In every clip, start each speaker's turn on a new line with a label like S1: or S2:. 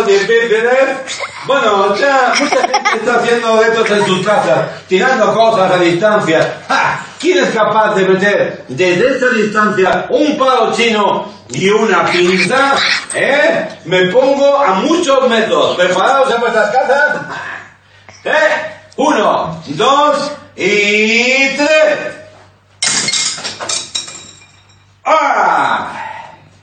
S1: momentos difíciles. Bueno, ya mucha gente está haciendo esto en sus casas, tirando cosas a distancia. ¿Quién es capaz de meter desde esa distancia un palo chino y una pinza? ¿Eh? Me pongo a muchos metros. ¿Preparados en vuestras casas? ¿Eh? Uno, dos y tres. ¡Ah!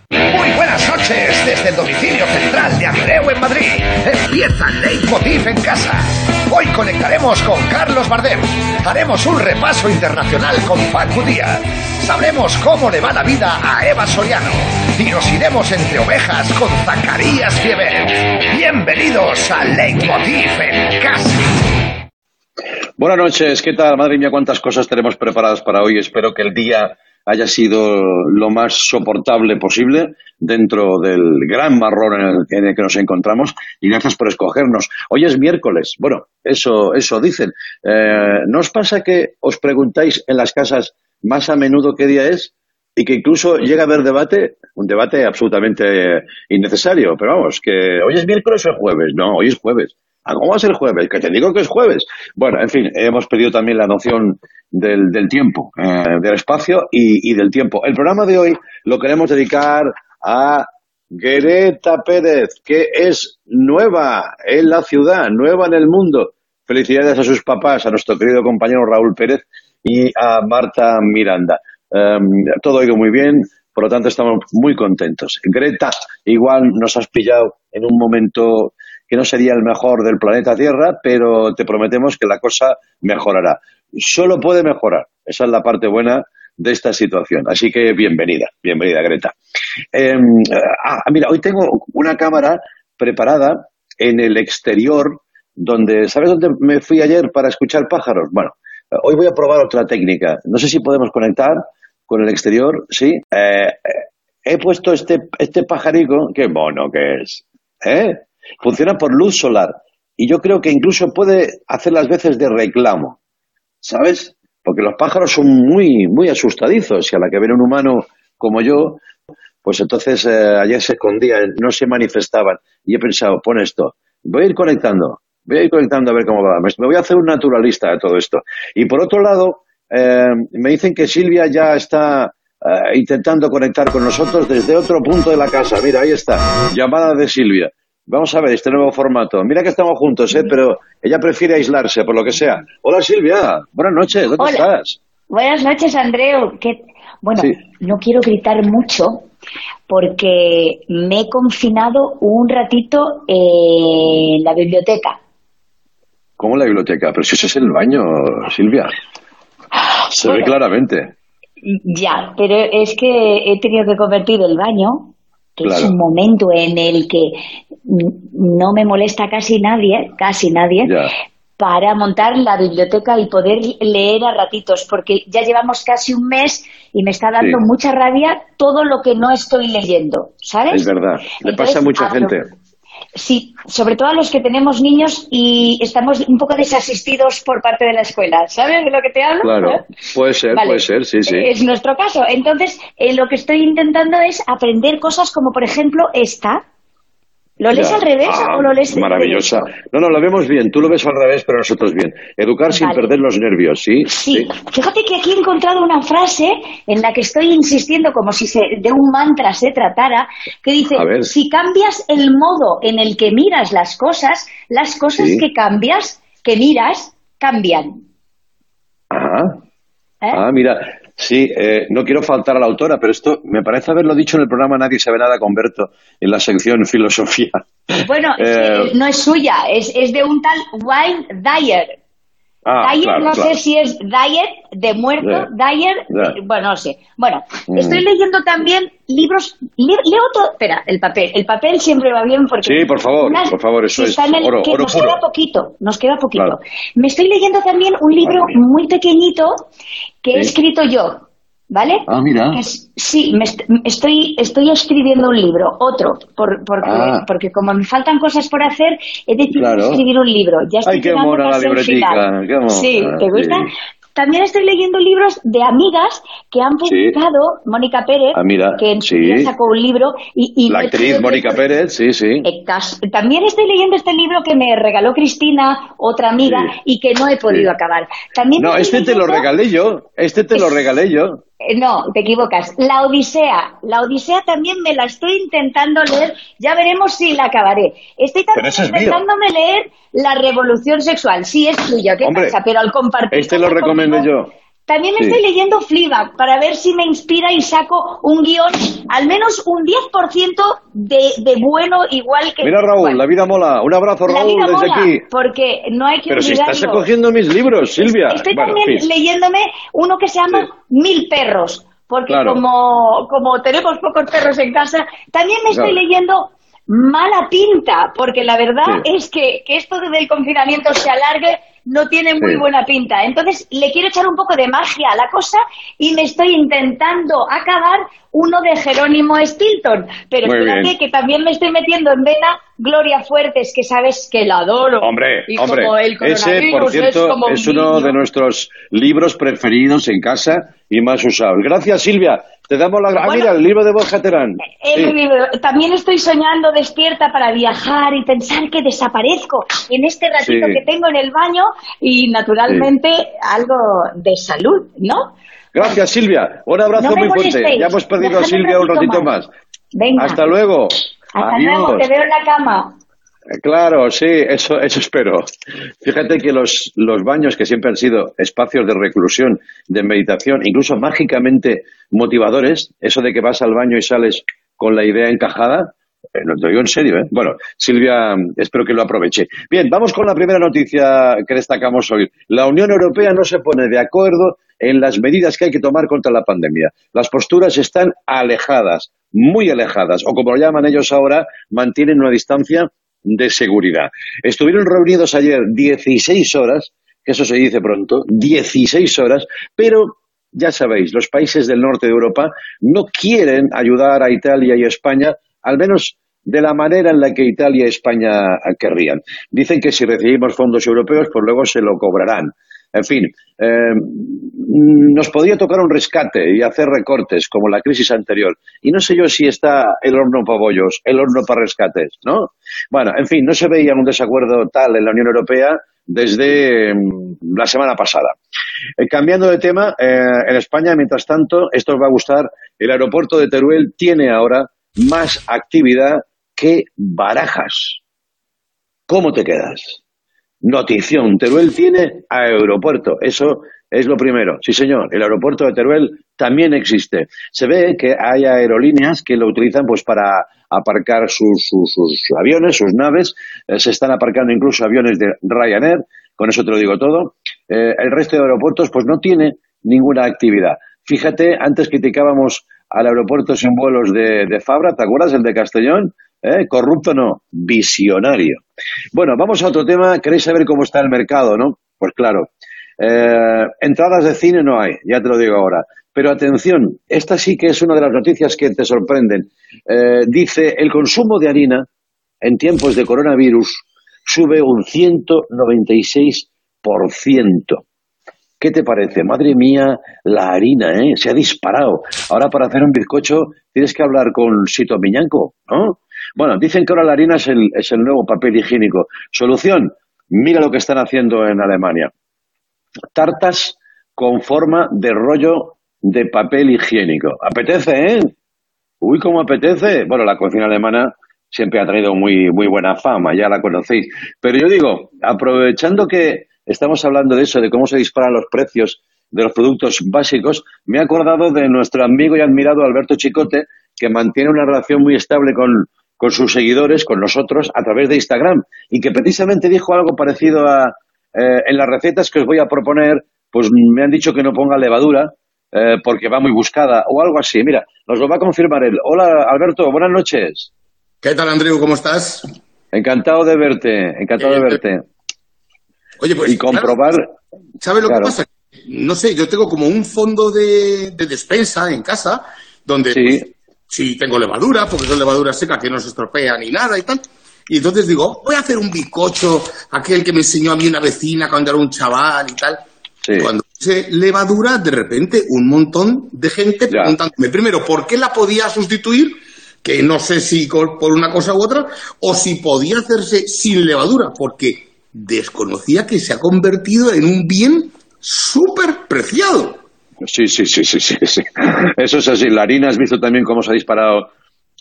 S2: Muy buenas noches desde el domicilio central de Andreu en Madrid. Empieza Leitmotiv en casa. Hoy conectaremos con Carlos Bardem. Haremos un repaso internacional con Paco Díaz. Sabremos cómo le va la vida a Eva Soriano. Y nos iremos entre ovejas con Zacarías Fieber. Bienvenidos a Leitmotiv en casa.
S3: Buenas noches, ¿qué tal? Madre mía, cuántas cosas tenemos preparadas para hoy. Espero que el día haya sido lo más soportable posible dentro del gran marrón en el, en el, que nos encontramos y gracias por escogernos. Hoy es miércoles, bueno, eso, eso dicen. Eh, ¿No os pasa que os preguntáis en las casas más a menudo qué día es? Y que incluso llega a haber debate, un debate absolutamente innecesario, pero vamos, que hoy es miércoles o es jueves, no, hoy es jueves. ¿Cómo va a ser jueves? Que te digo que es jueves. Bueno, en fin, hemos pedido también la noción del, del tiempo, eh, del espacio y, y, del tiempo. El programa de hoy lo queremos dedicar a Greta Pérez, que es nueva en la ciudad, nueva en el mundo. Felicidades a sus papás, a nuestro querido compañero Raúl Pérez y a Marta Miranda. Um, todo ha ido muy bien, por lo tanto estamos muy contentos. Greta, igual nos has pillado en un momento que no sería el mejor del planeta Tierra, pero te prometemos que la cosa mejorará. Solo puede mejorar. Esa es la parte buena de esta situación. Así que bienvenida, bienvenida Greta. Eh, ah, mira, hoy tengo una cámara preparada en el exterior, donde, ¿sabes dónde me fui ayer para escuchar pájaros? Bueno, hoy voy a probar otra técnica. No sé si podemos conectar con el exterior, ¿sí? Eh, he puesto este, este pajarico, qué mono que es, ¿eh? Funciona por luz solar y yo creo que incluso puede hacer las veces de reclamo, ¿sabes? Porque los pájaros son muy, muy asustadizos y a la que ven un humano como yo, pues entonces eh, ayer se escondían, no se manifestaban. Y he pensado, pon esto, voy a ir conectando, voy a ir conectando a ver cómo va. Me voy a hacer un naturalista de todo esto. Y por otro lado, eh, me dicen que Silvia ya está eh, intentando conectar con nosotros desde otro punto de la casa. Mira, ahí está, llamada de Silvia. Vamos a ver este nuevo formato. Mira que estamos juntos, ¿eh? pero ella prefiere aislarse, por lo que sea. Hola Silvia, buenas noches, ¿dónde
S4: Hola.
S3: estás?
S4: Buenas noches, Andreu. ¿Qué... Bueno,
S3: Sí.
S4: no quiero gritar mucho porque me he confinado un ratito en la biblioteca.
S3: ¿Cómo la biblioteca? Pero si ese es el baño, Silvia. Se ve claramente.
S4: Ya, pero es que he tenido que convertir el baño, que es un momento en el que no me molesta casi nadie, casi nadie,
S3: Ya.
S4: para montar la biblioteca y poder leer a ratitos, porque ya llevamos casi un mes y me está dando
S3: Sí.
S4: mucha rabia todo lo que no estoy leyendo, ¿sabes?
S3: Es verdad. Le
S4: Entonces,
S3: pasa a mucha
S4: abro-
S3: gente.
S4: Sí, sobre todo a los que tenemos niños y estamos un poco desasistidos por parte de la escuela. ¿Sabes de lo que te hablo?
S3: Claro. Puede ser,
S4: Vale.
S3: puede ser, sí, sí.
S4: Es nuestro caso. Entonces, eh, lo que estoy intentando es aprender cosas como, por ejemplo, esta. ¿Lo lees
S3: Ya.
S4: al revés
S3: Ah,
S4: o lo lees
S3: Maravillosa. No, no, lo vemos bien. Tú lo ves al revés, pero nosotros bien. Educar sin perder los nervios, ¿sí?
S4: Sí, fíjate que aquí he encontrado una frase en la que estoy insistiendo como si se, de un mantra se tratara, que dice, si cambias el modo en el que miras las cosas, las cosas
S3: Sí.
S4: que cambias, que miras, cambian.
S3: Ajá.
S4: ¿Eh?
S3: Ah, mira. Sí, eh, no quiero faltar a la autora, pero esto me parece haberlo dicho en el programa Nadie sabe nada con Berto, en la sección Filosofía.
S4: Bueno,
S3: Eh,
S4: no es suya, es, es de un tal Wayne Dyer.
S3: Ah,
S4: Dyer,
S3: claro,
S4: no
S3: claro.
S4: sé si es Dyer, de muerto,
S3: Ya,
S4: Dyer, bueno, no sé. Bueno,
S3: Mm.
S4: estoy leyendo también libros, le- leo todo, espera, el papel, el papel siempre va bien porque...
S3: Sí, por favor, por favor, eso es
S4: está en el-
S3: oro-
S4: que
S3: oro
S4: nos
S3: puro.
S4: queda poquito, nos queda poquito.
S3: Claro.
S4: Me estoy leyendo también un libro muy pequeñito que he escrito yo, ¿vale?
S3: Ah, mira.
S4: Que es- sí, me est- estoy, estoy escribiendo un libro, otro, por- porque,
S3: Ah.
S4: porque como me faltan cosas por hacer, he decidido
S3: Claro.
S4: escribir un libro. Ya estoy
S3: Ay, qué mona la libretica, qué mona,
S4: Sí, ¿te gusta?
S3: sí.
S4: También estoy leyendo libros de amigas que han publicado, Mónica Pérez,
S3: ah,
S4: que en
S3: sí.
S4: sacó un libro. Y,
S3: la actriz Mónica Pérez, sí, sí.
S4: También estoy leyendo este libro que me regaló Cristina, otra amiga, y que no he podido acabar. También
S3: no, este te lo regalé yo, este te lo regalé yo.
S4: Eh, no, te equivocas. La Odisea. La Odisea también me la estoy intentando leer. Ya veremos si la acabaré. Estoy también intentándome leer La Revolución Sexual. Sí, es tuya, ¿qué pasa? Pero al compartir.
S3: Este lo recomiendo yo.
S4: También estoy leyendo Fleabag para ver si me inspira y saco un guion, al menos un 10% de, de bueno, igual que...
S3: Mira Raúl, la vida mola. Un abrazo Raúl desde aquí.
S4: Porque no hay que
S3: Pero si estás cogiendo mis libros, Silvia.
S4: Estoy también leyéndome uno que se llama Mil perros. Porque como, como tenemos pocos perros en casa, también me estoy leyendo mala pinta, porque la verdad es que, que esto del confinamiento se alargue no tiene muy buena pinta. Entonces le quiero echar un poco de magia a la cosa y me estoy intentando acabar uno de Jerónimo Stilton. Pero espérate que también me estoy metiendo en vena Gloria Fuertes, que sabes que la adoro.
S3: Hombre, hombre, ese por cierto es, uno de nuestros libros preferidos en casa y más usados. Gracias Silvia. Te damos la gracia. Ah, mira, el libro de Borja Terán.
S4: También estoy soñando despierta para viajar y pensar que desaparezco en este ratito que tengo en el baño y naturalmente algo de salud, ¿no?
S3: Gracias, Silvia. Un abrazo muy fuerte. Ya hemos perdido a Silvia un ratito más.
S4: Venga.
S3: Hasta luego.
S4: Hasta luego, te veo en la cama.
S3: Eh, claro, sí, eso, eso espero. Fíjate que los, los baños, que siempre han sido espacios de reclusión, de meditación, incluso mágicamente motivadores, eso de que vas al baño y sales con la idea encajada, eh, te digo en serio, ¿eh? Bueno, Silvia, espero que lo aproveche. Bien, vamos con la primera noticia que destacamos hoy. La Unión Europea no se pone de acuerdo en las medidas que hay que tomar contra la pandemia. Las posturas están alejadas, muy alejadas, o como lo llaman ellos ahora, mantienen una distancia de seguridad. Estuvieron reunidos ayer 16 horas, que eso se dice pronto, 16 horas, pero ya sabéis, los países del norte de Europa no quieren ayudar a Italia y España, al menos de la manera en la que Italia y España querrían. Dicen que si recibimos fondos europeos, pues luego se lo cobrarán. En fin, eh, nos podría tocar un rescate y hacer recortes como la crisis anterior. Y no sé yo si está el horno para bollos, el horno para rescates, ¿no? Bueno, en fin, no se veía un desacuerdo tal en la Unión Europea desde mm, la semana pasada. Eh, cambiando de tema, eh, en España, mientras tanto, esto os va a gustar, el aeropuerto de Teruel tiene ahora más actividad que Barajas. ¿Cómo te quedas? Notición, Teruel tiene aeropuerto, eso es lo primero. Sí, señor, el aeropuerto de Teruel también existe. Se ve que hay aerolíneas que lo utilizan pues para aparcar sus, sus, aviones, sus naves. Eh, se están aparcando incluso aviones de Ryanair, con eso te lo digo todo. Eh, el resto de aeropuertos pues no tiene ninguna actividad. Fíjate, antes criticábamos al aeropuerto sin vuelos de, Fabra, ¿te acuerdas? El de Castellón. ¿Eh? Corrupto no, visionario. Bueno, vamos a otro tema. ¿Queréis saber cómo está el mercado, no? Pues claro. Eh, entradas de cine no hay, ya te lo digo ahora. Pero atención, esta sí que es una de las noticias que te sorprenden. Eh, dice, el consumo de harina en tiempos de coronavirus sube un 196%. ¿Qué te parece? Madre mía, la harina, ¿eh? Se ha disparado. Ahora para hacer un bizcocho tienes que hablar con Sito Miñanco, ¿no? Bueno, dicen que ahora la harina es el, es el nuevo papel higiénico. Solución, mira lo que están haciendo en Alemania. Tartas con forma de rollo de papel higiénico. Apetece, ¿eh? Uy, cómo apetece. Bueno, la cocina alemana siempre ha tenido muy, muy buena fama, ya la conocéis. Pero yo digo, aprovechando que estamos hablando de eso, de cómo se disparan los precios de los productos básicos, me he acordado de nuestro amigo y admirado Alberto Chicote, que mantiene una relación muy estable con, con sus seguidores, con nosotros, a través de Instagram, y que precisamente dijo algo parecido a eh, en las recetas que os voy a proponer, pues me han dicho que no ponga levadura, eh, porque va muy buscada, o algo así. Mira, nos lo va a confirmar él. Hola, Alberto, buenas noches.
S5: ¿Qué tal, Andrew? ¿Cómo estás?
S3: Encantado de verte, encantado de verte.
S5: Oye, pues.
S3: Y comprobar.
S5: ¿Sabes lo que pasa? No sé, yo tengo como un fondo de, despensa en casa donde sí. Pues, tengo levadura, porque son levadura seca que no se estropea ni nada y tal. Y entonces digo, voy a hacer un bicocho, aquel que me enseñó a mí una vecina cuando era un chaval y tal. Cuando levadura, de repente un montón de gente preguntándome, primero, ¿por qué la podía sustituir? Que no sé si por una cosa u otra, o si podía hacerse sin levadura, porque desconocía que se ha convertido en un bien súper preciado.
S3: Sí, sí, sí, sí, sí, Eso es así. La harina, has visto también cómo se ha disparado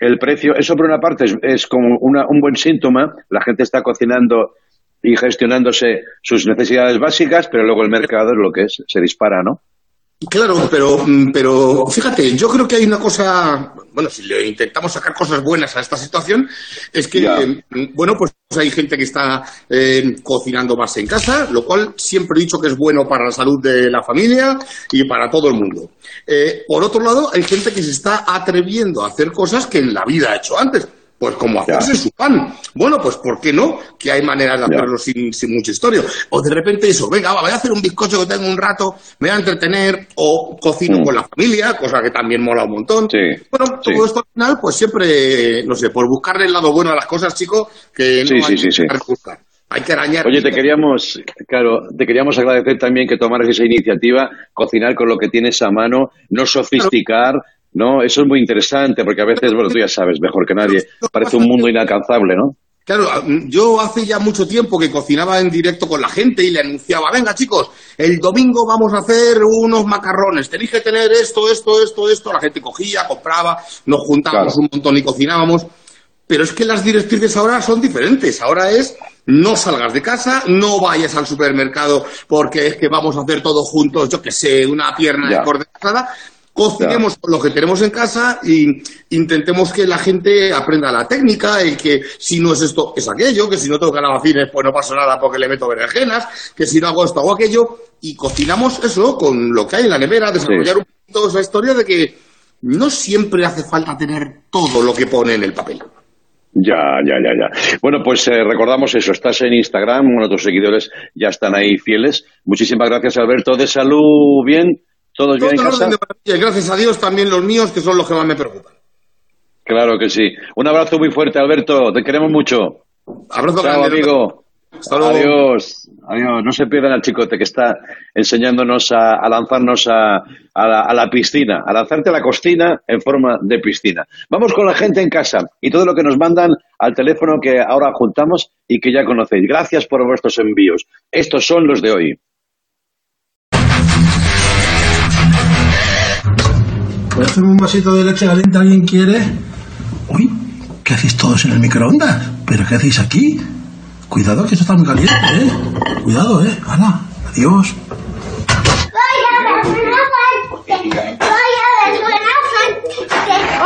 S3: el precio. Eso por una parte es, como un buen síntoma. La gente está cocinando y gestionándose sus necesidades básicas, pero luego el mercado es lo que es, se dispara, ¿no?
S5: Claro, pero, mm, pero fíjate, yo creo que hay una cosa, bueno, si le intentamos sacar cosas buenas a esta situación, es que, mm, bueno, pues hay gente que está eh, cocinando más en casa, lo cual siempre he dicho que es bueno para la salud de la familia y para todo el mundo. Eh, por otro lado, hay gente que se está atreviendo a hacer cosas que en la vida ha hecho antes. Pues como hacerse su pan. Bueno, pues ¿por qué no? Que hay maneras de hacerlo sin, sin, mucha historia. O de repente eso, venga, voy a hacer un bizcocho que tengo un rato, me voy a entretener, o cocino mm. con la familia, cosa que también mola un montón. Bueno, todo esto al final, pues siempre, no sé, por buscarle el lado bueno a las cosas, chicos, que no hay que buscar. Hay que arañar.
S3: Oye, te queríamos, claro, te queríamos agradecer también que tomaras esa iniciativa, cocinar con lo que tienes a mano, no sofisticar, ¿no? Eso es muy interesante porque a veces, bueno, tú ya sabes mejor que nadie, parece un mundo inalcanzable, ¿no?
S5: Claro, yo hace ya mucho tiempo que cocinaba en directo con la gente y le anunciaba, venga chicos, el domingo vamos a hacer unos macarrones, tenéis que tener esto, esto, esto, esto. La gente cogía, compraba, nos juntábamos un montón y cocinábamos. Pero es que las directrices ahora son diferentes. Ahora es no salgas de casa, no vayas al supermercado porque es que vamos a hacer todo juntos, yo que sé, una pierna de cocinemos lo que tenemos en casa e intentemos que la gente aprenda la técnica y que si no es esto, es aquello, que si no tengo calabacines, pues no pasa nada porque le meto berenjenas, que si no hago esto, hago aquello, y cocinamos eso con lo que hay en la nevera, desarrollar un poquito esa historia de que no siempre hace falta tener todo lo que pone en el papel.
S3: Ya, ya, ya, ya. Bueno, pues eh, recordamos eso, estás en Instagram, uno de tus seguidores ya están ahí fieles. Muchísimas gracias, Alberto. De salud, bien. ¿Todos bien en casa?
S5: gracias a Dios también los míos, que son los que más me preocupan.
S3: Claro que sí. Un abrazo muy fuerte, Alberto. Te queremos mucho.
S5: Abrazo
S3: Chao, amigo. Adiós. Adiós. No se pierdan al chicote que está enseñándonos a, lanzarnos a, la, piscina, a lanzarte a la costina en forma de piscina. Vamos con la gente en casa y todo lo que nos mandan al teléfono que ahora juntamos y que ya conocéis. Gracias por vuestros envíos. Estos son los de hoy.
S6: ¿Puedo hacerme un vasito de leche caliente? ¿Alguien quiere? Uy, ¿qué hacéis todos en el microondas? ¿Pero qué hacéis aquí? Cuidado que esto está muy caliente, ¿eh? Cuidado, ¿eh? Ana, adiós.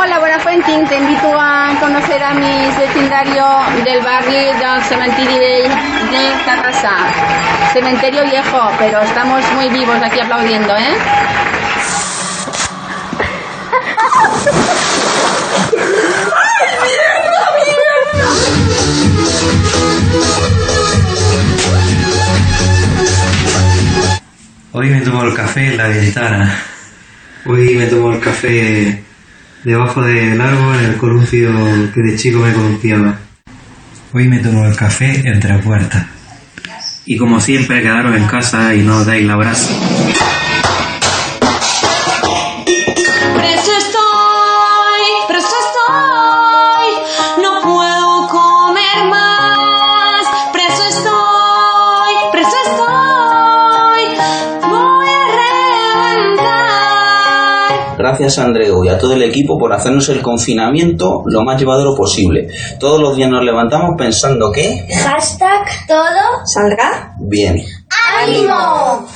S7: Hola, Buenafuente, te invito a conocer a mis vecindarios del barrio del cementerio de, de Carrasá. Cementerio viejo, pero estamos muy vivos aquí aplaudiendo, ¿eh?
S8: Hoy me tomo el café en la ventana. Hoy me tomo el café debajo del árbol en el coluncio que de chico me confiaba. Hoy me tomo el café entre puertas. Y como siempre, quedaros en casa y no dais la brasa.
S9: Gracias a Andreu y a todo el equipo por hacernos el confinamiento lo más llevadero posible. Todos los días nos levantamos pensando que...
S10: Hashtag todo
S9: saldrá bien.
S10: ¡Ánimo!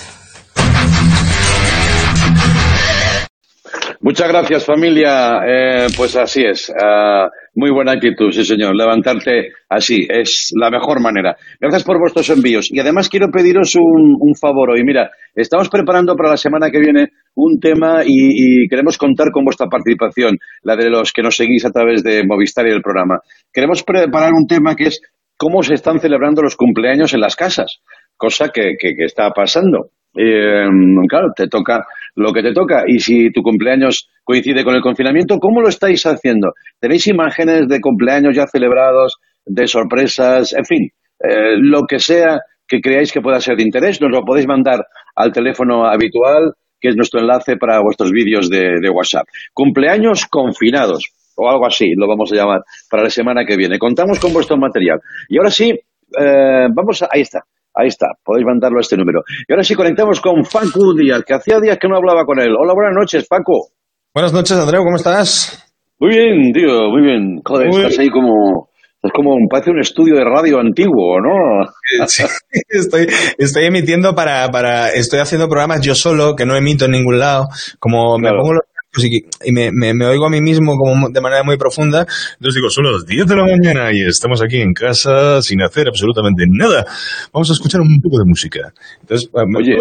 S3: Muchas gracias familia. Eh, pues así es. Ah, muy buena actitud, sí señor. Levantarte así es la mejor manera. Gracias por vuestros envíos. Y además quiero pediros un, favor hoy. Mira, estamos preparando para la semana que viene un tema y, queremos contar con vuestra participación, la de los que nos seguís a través de Movistar y el programa. Queremos preparar un tema que es cómo se están celebrando los cumpleaños en las casas, cosa que, que, está pasando. Eh, claro, te toca lo que te toca. Y si tu cumpleaños coincide con el confinamiento, ¿cómo lo estáis haciendo? ¿Tenéis imágenes de cumpleaños ya celebrados, de sorpresas, en fin, eh, lo que sea que creáis que pueda ser de interés, nos lo podéis mandar al teléfono habitual, que es nuestro enlace para vuestros vídeos de, WhatsApp. Cumpleaños confinados, o algo así, lo vamos a llamar, para la semana que viene. Contamos con vuestro material. Y ahora sí, eh, vamos a... Ahí está. Ahí está, podéis mandarlo a este número. Y ahora sí conectamos con Facu Díaz, que hacía días que no hablaba con él. Hola, buenas noches, Paco.
S11: Buenas noches, Andreu, ¿cómo estás?
S3: Muy bien, tío, muy bien. Joder, estás ahí como es como, parece un estudio de radio antiguo, ¿no?
S11: Sí, estoy, estoy emitiendo para, para, estoy haciendo programas yo solo, que no emito en ningún lado, como me pongo los y, me, me, oigo a mí mismo como de manera muy profunda. Entonces digo, son las 10 de la mañana y estamos aquí en casa sin hacer absolutamente nada. Vamos a escuchar un poco de música. Entonces,
S3: Oye,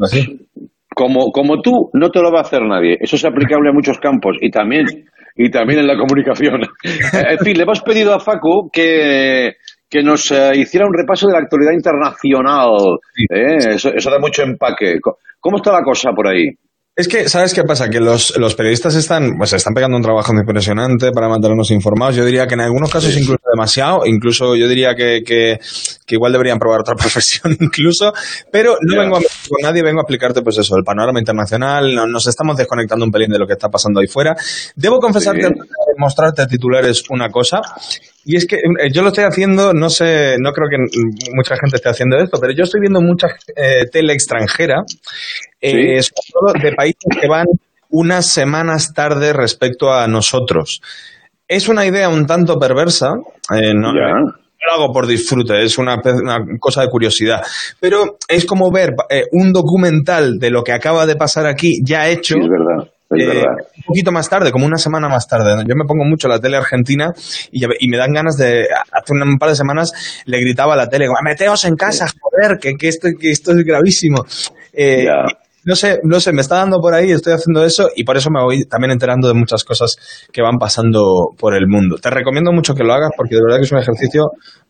S3: así. Como, como tú, no te lo va a hacer nadie. Eso es aplicable a muchos campos y también y también en la comunicación. en fin, le hemos pedido a Facu que, que nos eh, hiciera un repaso de la actualidad internacional. ¿eh? Eso, eso, da mucho empaque. ¿Cómo está la cosa por ahí?
S11: Es que, ¿sabes qué pasa? Que los, los periodistas están, pues están pegando un trabajo muy impresionante para mantenernos informados. Yo diría que en algunos casos incluso demasiado, incluso yo diría que, que, igual deberían probar otra profesión incluso, pero no vengo a con nadie, vengo a explicarte pues eso, el panorama internacional, nos estamos desconectando un pelín de lo que está pasando ahí fuera. Debo confesarte, sí. Mostrarte titulares una cosa, y es que eh, yo lo estoy haciendo, no sé, no creo que mucha gente esté haciendo esto, pero yo estoy viendo mucha eh, tele extranjera eh, sobre todo de países que van unas semanas tarde respecto a nosotros. Es una idea un tanto perversa, eh, no, lo hago por disfrute, es una, cosa de curiosidad, pero es como ver eh, un documental de lo que acaba de pasar aquí ya hecho.
S3: es verdad.
S11: Un poquito más tarde, como una semana más tarde. Yo me pongo mucho la tele argentina y, me dan ganas de. Hace un par de semanas le gritaba a la tele: Meteos en casa, joder, que, que, esto, que esto es gravísimo. Eh, no sé, no sé, me está dando por ahí, estoy haciendo eso y por eso me voy también enterando de muchas cosas que van pasando por el mundo. Te recomiendo mucho que lo hagas porque de verdad que es un ejercicio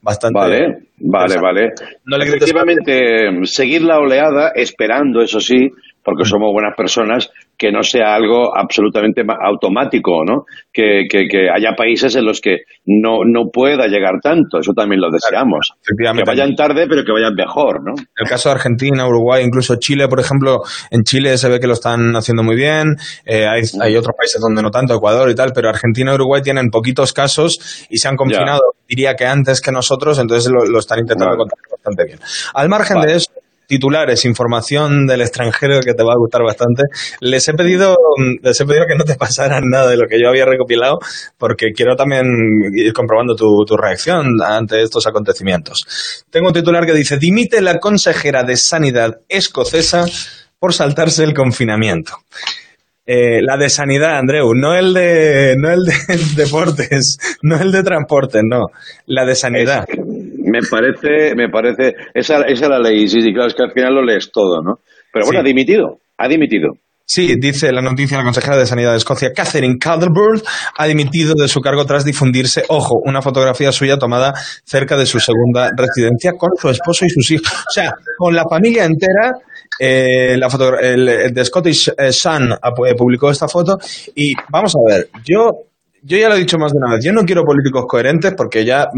S11: bastante.
S3: Vale, vale, vale. No le Efectivamente, seguir la oleada, esperando, eso sí, porque somos buenas personas, que no sea algo absolutamente automático, ¿no? Que, que, haya países en los que no, no pueda llegar tanto, eso también lo deseamos. Que vayan tarde, pero que vayan mejor, ¿no?
S11: El caso de Argentina, Uruguay, incluso Chile, por ejemplo, en Chile se ve que lo están haciendo muy bien, eh, hay, hay, otros países donde no tanto, Ecuador y tal, pero Argentina y Uruguay tienen poquitos casos y se han confinado, diría que antes que nosotros, entonces lo, están intentando controlar bastante bien. Al margen de eso, titulares, información del extranjero que te va a gustar bastante. Les he pedido, les he pedido que no te pasaran nada de lo que yo había recopilado, porque quiero también ir comprobando tu, tu reacción ante estos acontecimientos. Tengo un titular que dice, dimite la consejera de Sanidad escocesa por saltarse el confinamiento. Eh, la de sanidad, Andreu, no el de, no el de deportes, no el de transporte, no, la de sanidad.
S3: Me parece, me parece, esa, esa es la ley, sí, sí, claro, es que al final lo lees todo, ¿no? Pero bueno, ha dimitido, ha dimitido.
S11: Sí, dice la noticia la consejera de Sanidad de Escocia, Catherine Calderwood, ha dimitido de su cargo tras difundirse, ojo, una fotografía suya tomada cerca de su segunda residencia con su esposo y sus hijos. O sea, con la familia entera eh, la foto, el, The Scottish eh, Sun eh, publicó esta foto y vamos a ver, yo, yo ya lo he dicho más de una vez, yo no quiero políticos coherentes porque ya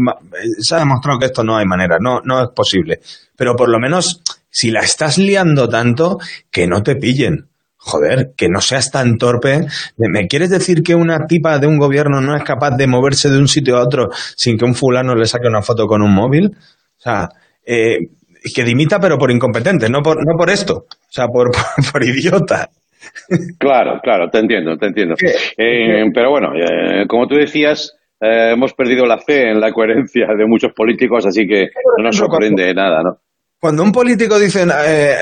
S11: se ha demostrado que esto no hay manera, no, no es posible. Pero por lo menos, si la estás liando tanto, que no te pillen. Joder, que no seas tan torpe. ¿Me quieres decir que una tipa de un gobierno no es capaz de moverse de un sitio a otro sin que un fulano le saque una foto con un móvil? O sea, eh, que dimita pero por incompetente, no por, no por esto, o sea, por, por, idiota.
S3: Claro, claro, te entiendo, te entiendo. Eh, pero bueno, eh, como tú decías, eh, hemos perdido la fe en la coherencia de muchos políticos, así que no nos sorprende nada, ¿no?
S11: Cuando un político dice, eh,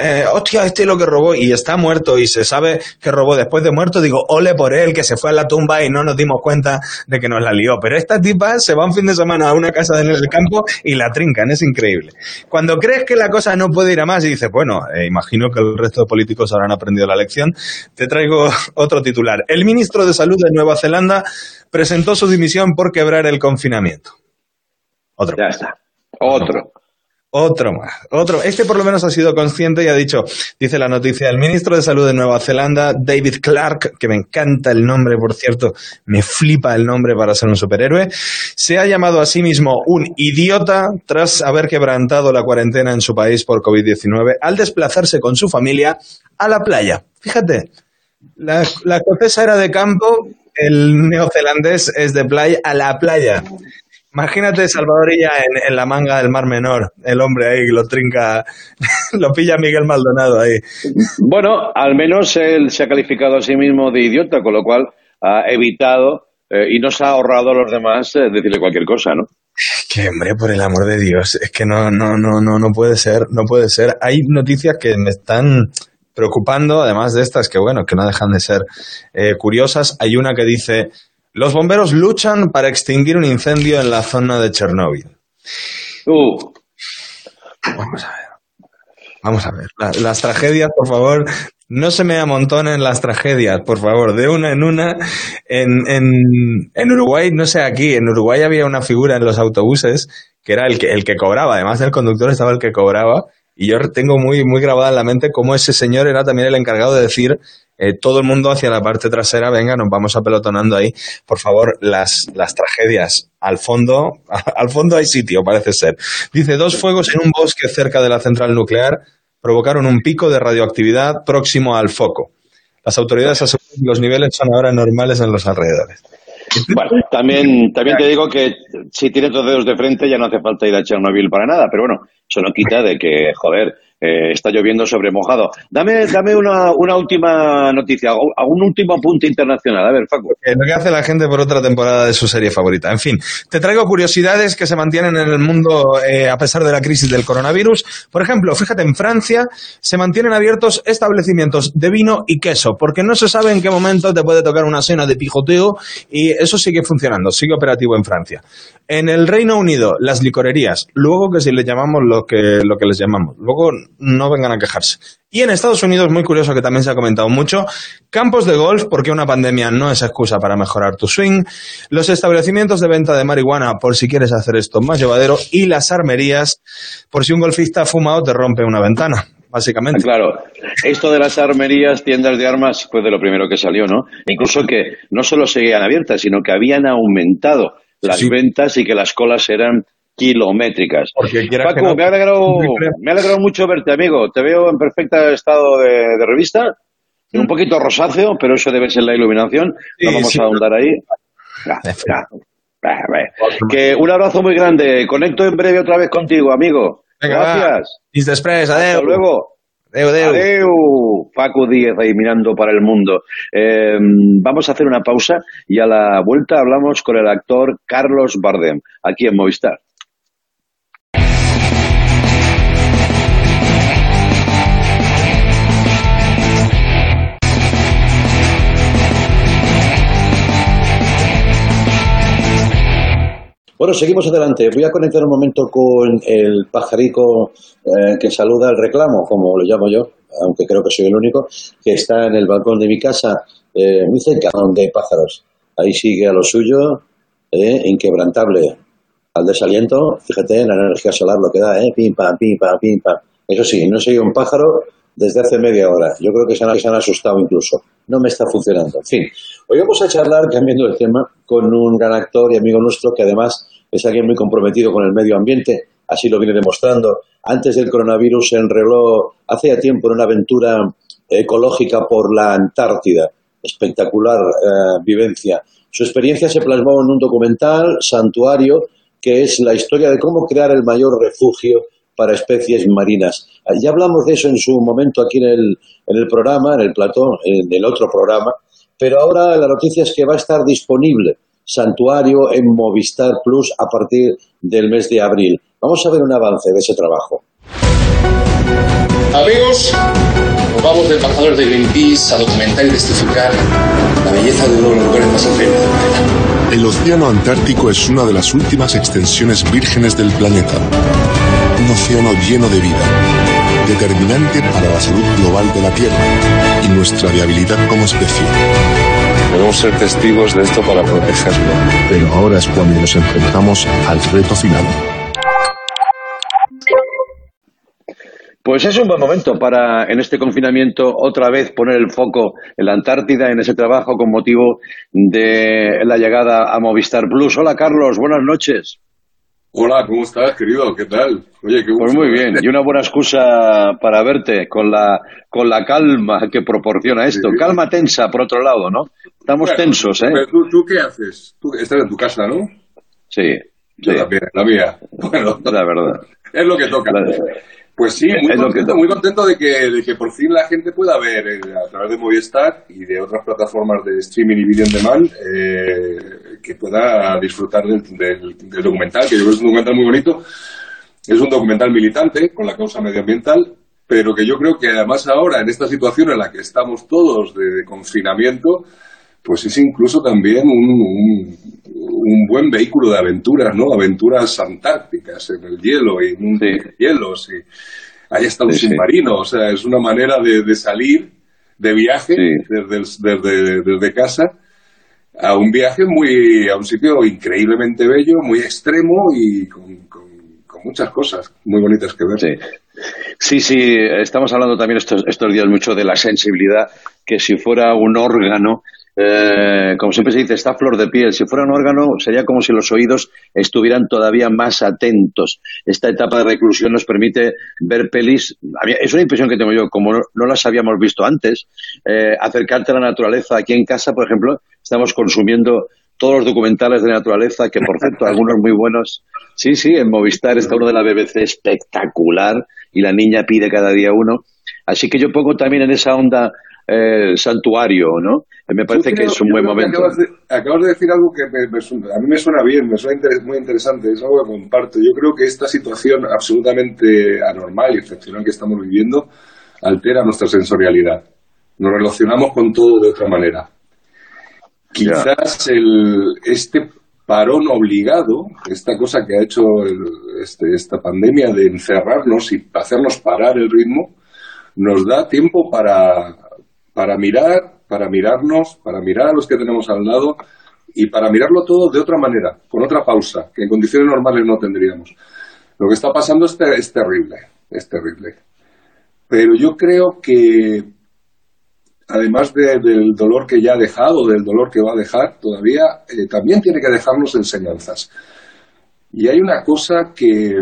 S11: eh, hostia, este es lo que robó y está muerto y se sabe que robó después de muerto, digo, ole por él, que se fue a la tumba y no nos dimos cuenta de que nos la lió. Pero esta tipa se va un fin de semana a una casa en el campo y la trincan, es increíble. Cuando crees que la cosa no puede ir a más y dices, bueno, eh, imagino que el resto de políticos habrán aprendido la lección, te traigo otro titular. El ministro de Salud de Nueva Zelanda presentó su dimisión por quebrar el confinamiento.
S3: Otro. Ya está. Otro.
S11: Otro más, otro. Este por lo menos ha sido consciente y ha dicho, dice la noticia, el ministro de Salud de Nueva Zelanda, David Clark, que me encanta el nombre, por cierto, me flipa el nombre para ser un superhéroe, se ha llamado a sí mismo un idiota tras haber quebrantado la cuarentena en su país por COVID-19 al desplazarse con su familia a la playa. Fíjate, la, la era de campo, el neozelandés es de playa a la playa. Imagínate Salvadorilla en, en, la manga del Mar Menor, el hombre ahí lo trinca, lo pilla Miguel Maldonado ahí.
S3: Bueno, al menos él se ha calificado a sí mismo de idiota, con lo cual ha evitado eh, y nos ha ahorrado a los demás eh, decirle cualquier cosa, ¿no?
S11: Que hombre, por el amor de Dios, es que no, no, no, no, no puede ser, no puede ser. Hay noticias que me están preocupando, además de estas que bueno, que no dejan de ser eh, curiosas. Hay una que dice los bomberos luchan para extinguir un incendio en la zona de Chernóbil.
S3: Uh.
S11: Vamos a ver. Vamos a ver. las tragedias, por favor, no se me amontonen las tragedias, por favor, de una en una. En, en, en, Uruguay, no sé, aquí, en Uruguay había una figura en los autobuses que era el que, el que cobraba, además del conductor estaba el que cobraba. Y yo tengo muy, muy grabada en la mente cómo ese señor era también el encargado de decir eh, todo el mundo hacia la parte trasera, venga, nos vamos apelotonando ahí. Por favor, las, las tragedias al fondo, al fondo hay sitio, parece ser. Dice, dos fuegos en un bosque cerca de la central nuclear provocaron un pico de radioactividad próximo al foco. Las autoridades aseguran que los niveles son ahora normales en los alrededores.
S3: Bueno, también, también te digo que si tienes dos dedos de frente ya no hace falta ir a Chernobyl para nada, pero bueno, eso no quita de que, joder, eh, está lloviendo sobre mojado. Dame, dame una, una última noticia, un último apunte internacional. A ver, Facu.
S11: lo que hace la gente por otra temporada de su serie favorita. En fin, te traigo curiosidades que se mantienen en el mundo eh, a pesar de la crisis del coronavirus. Por ejemplo, fíjate, en Francia se mantienen abiertos establecimientos de vino y queso, porque no se sabe en qué momento te puede tocar una cena de pijoteo y eso sigue funcionando, sigue operativo en Francia. En el Reino Unido, las licorerías, luego que si le llamamos lo que, lo que les llamamos, luego no vengan a quejarse. Y en Estados Unidos, muy curioso que también se ha comentado mucho, campos de golf, porque una pandemia no es excusa para mejorar tu swing, los establecimientos de venta de marihuana, por si quieres hacer esto más llevadero, y las armerías, por si un golfista fuma o te rompe una ventana básicamente.
S3: Claro, esto de las armerías, tiendas de armas, fue de lo primero que salió, ¿no? Incluso que no solo seguían abiertas, sino que habían aumentado las ventas y que las colas eran kilométricas. Paco, me, ha alegrado, me mucho verte, amigo. Te veo en perfecto estado de, revista. Un poquito rosáceo, pero eso debe ser la iluminación. no vamos a ahondar ahí. Que un abrazo muy grande. Conecto en breve otra vez contigo, amigo. Gracias.
S11: Hasta
S3: luego. Adeu, adeu. Paco Díez ahí mirando para el mundo. Em, vamos a hacer una pausa y a la vuelta hablamos con el actor Carlos Bardem, aquí en Movistar. Bueno, seguimos adelante. Voy a conectar un momento con el pajarico eh, que saluda el reclamo, como lo llamo yo, aunque creo que soy el único, que está en el balcón de mi casa, eh, muy cerca donde pájaros. Ahí sigue a lo suyo, eh, inquebrantable. Al desaliento, fíjate, la energía solar lo que da, ¿eh? pim, pam, pim, pam, pim, pam. Eso sí, no soy un pájaro desde hace media hora. Yo creo que se han, asustado incluso. No me está funcionando. En fin, hoy vamos a charlar, cambiando el tema, con un gran actor y amigo nuestro que además es alguien muy comprometido con el medio ambiente, así lo viene demostrando. Antes del coronavirus se enroló hace ya tiempo en una aventura ecológica por la Antártida. Espectacular eh, vivencia. Su experiencia se plasmó en un documental, Santuario, que es la historia de cómo crear el mayor refugio para especies marinas. Ya hablamos de eso en su momento aquí en el, en el programa, en el plató, en el otro programa, pero ahora la noticia es que va a estar disponible Santuario en Movistar Plus a partir del mes de abril. Vamos a ver un avance de ese trabajo.
S12: Amigos, nos vamos de embajadores de Greenpeace a documentar y testificar la belleza de uno de los lugares más increíbles del planeta.
S13: El océano Antártico es una de las últimas extensiones vírgenes del planeta. Un océano lleno de vida, determinante para la salud global de la Tierra y nuestra viabilidad como especie.
S14: Podemos ser testigos de esto para protegerlo.
S13: Pero ahora es cuando nos enfrentamos al reto final.
S3: Pues es un buen momento para, en este confinamiento, otra vez poner el foco en la Antártida, en ese trabajo con motivo de la llegada a Movistar Plus. Hola, Carlos, buenas noches.
S14: Hola, ¿cómo estás, querido? ¿Qué tal?
S3: Oye, qué Pues muy bien, y una buena excusa para verte con la, con la calma que proporciona esto. Calma tensa, por otro lado, ¿no? Estamos tensos, ¿eh?
S14: Pero ¿tú, qué haces? Tú estás en tu casa, ¿no?
S3: Sí.
S14: Yo también, la mía.
S3: Bueno, la verdad.
S14: Es lo que toca. Pues sí, muy contento, muy contento de que, de que por fin la gente pueda ver eh, a través de Movistar y de otras plataformas de streaming y video on demand eh, que pueda disfrutar del, del, documental, que yo creo que es un documental muy bonito. Es un documental militante con la causa medioambiental, pero que yo creo que además ahora, en esta situación en la que estamos todos de, confinamiento, pues es incluso también un, un, buen vehículo de aventuras, ¿no? Aventuras antárticas en el hielo y en un hielos. Y ahí está un submarino, o sea, es una manera de, salir de viaje desde, desde, casa a un viaje muy a un sitio increíblemente bello, muy extremo y con, con, muchas cosas muy bonitas que ver.
S3: Sí. sí, estamos hablando también estos, estos días mucho de la sensibilidad, que si fuera un órgano eh, como siempre se dice, está flor de piel. Si fuera un órgano, sería como si los oídos estuvieran todavía más atentos. Esta etapa de reclusión nos permite ver pelis. Es una impresión que tengo yo, como no, las habíamos visto antes. Eh, acercarte a la naturaleza. Aquí en casa, por ejemplo, estamos consumiendo todos los documentales de naturaleza, que por cierto, algunos muy buenos. Sí, sí, en Movistar está uno de la BBC espectacular y la niña pide cada día uno. Así que yo pongo también en esa onda eh, santuario, ¿no? Me parece que es un buen momento.
S14: Acabas de, decir algo que a mí me suena bien, me suena muy interesante, es algo que comparto. Yo creo que esta situación absolutamente anormal y excepcional que estamos viviendo altera nuestra sensorialidad. Nos relacionamos con todo de otra manera. Quizás el, este parón obligado, esta cosa que ha hecho este, esta pandemia de encerrarnos y hacernos parar el ritmo, nos da tiempo para para mirar, para mirarnos, para mirar a los que tenemos al lado y para mirarlo todo de otra manera, con otra pausa, que en condiciones normales no tendríamos. Lo que está pasando es, terrible, es terrible. Pero yo creo que, además del dolor que ya ha dejado, del dolor que va a dejar todavía, eh, también tiene que dejarnos enseñanzas. Y hay una cosa que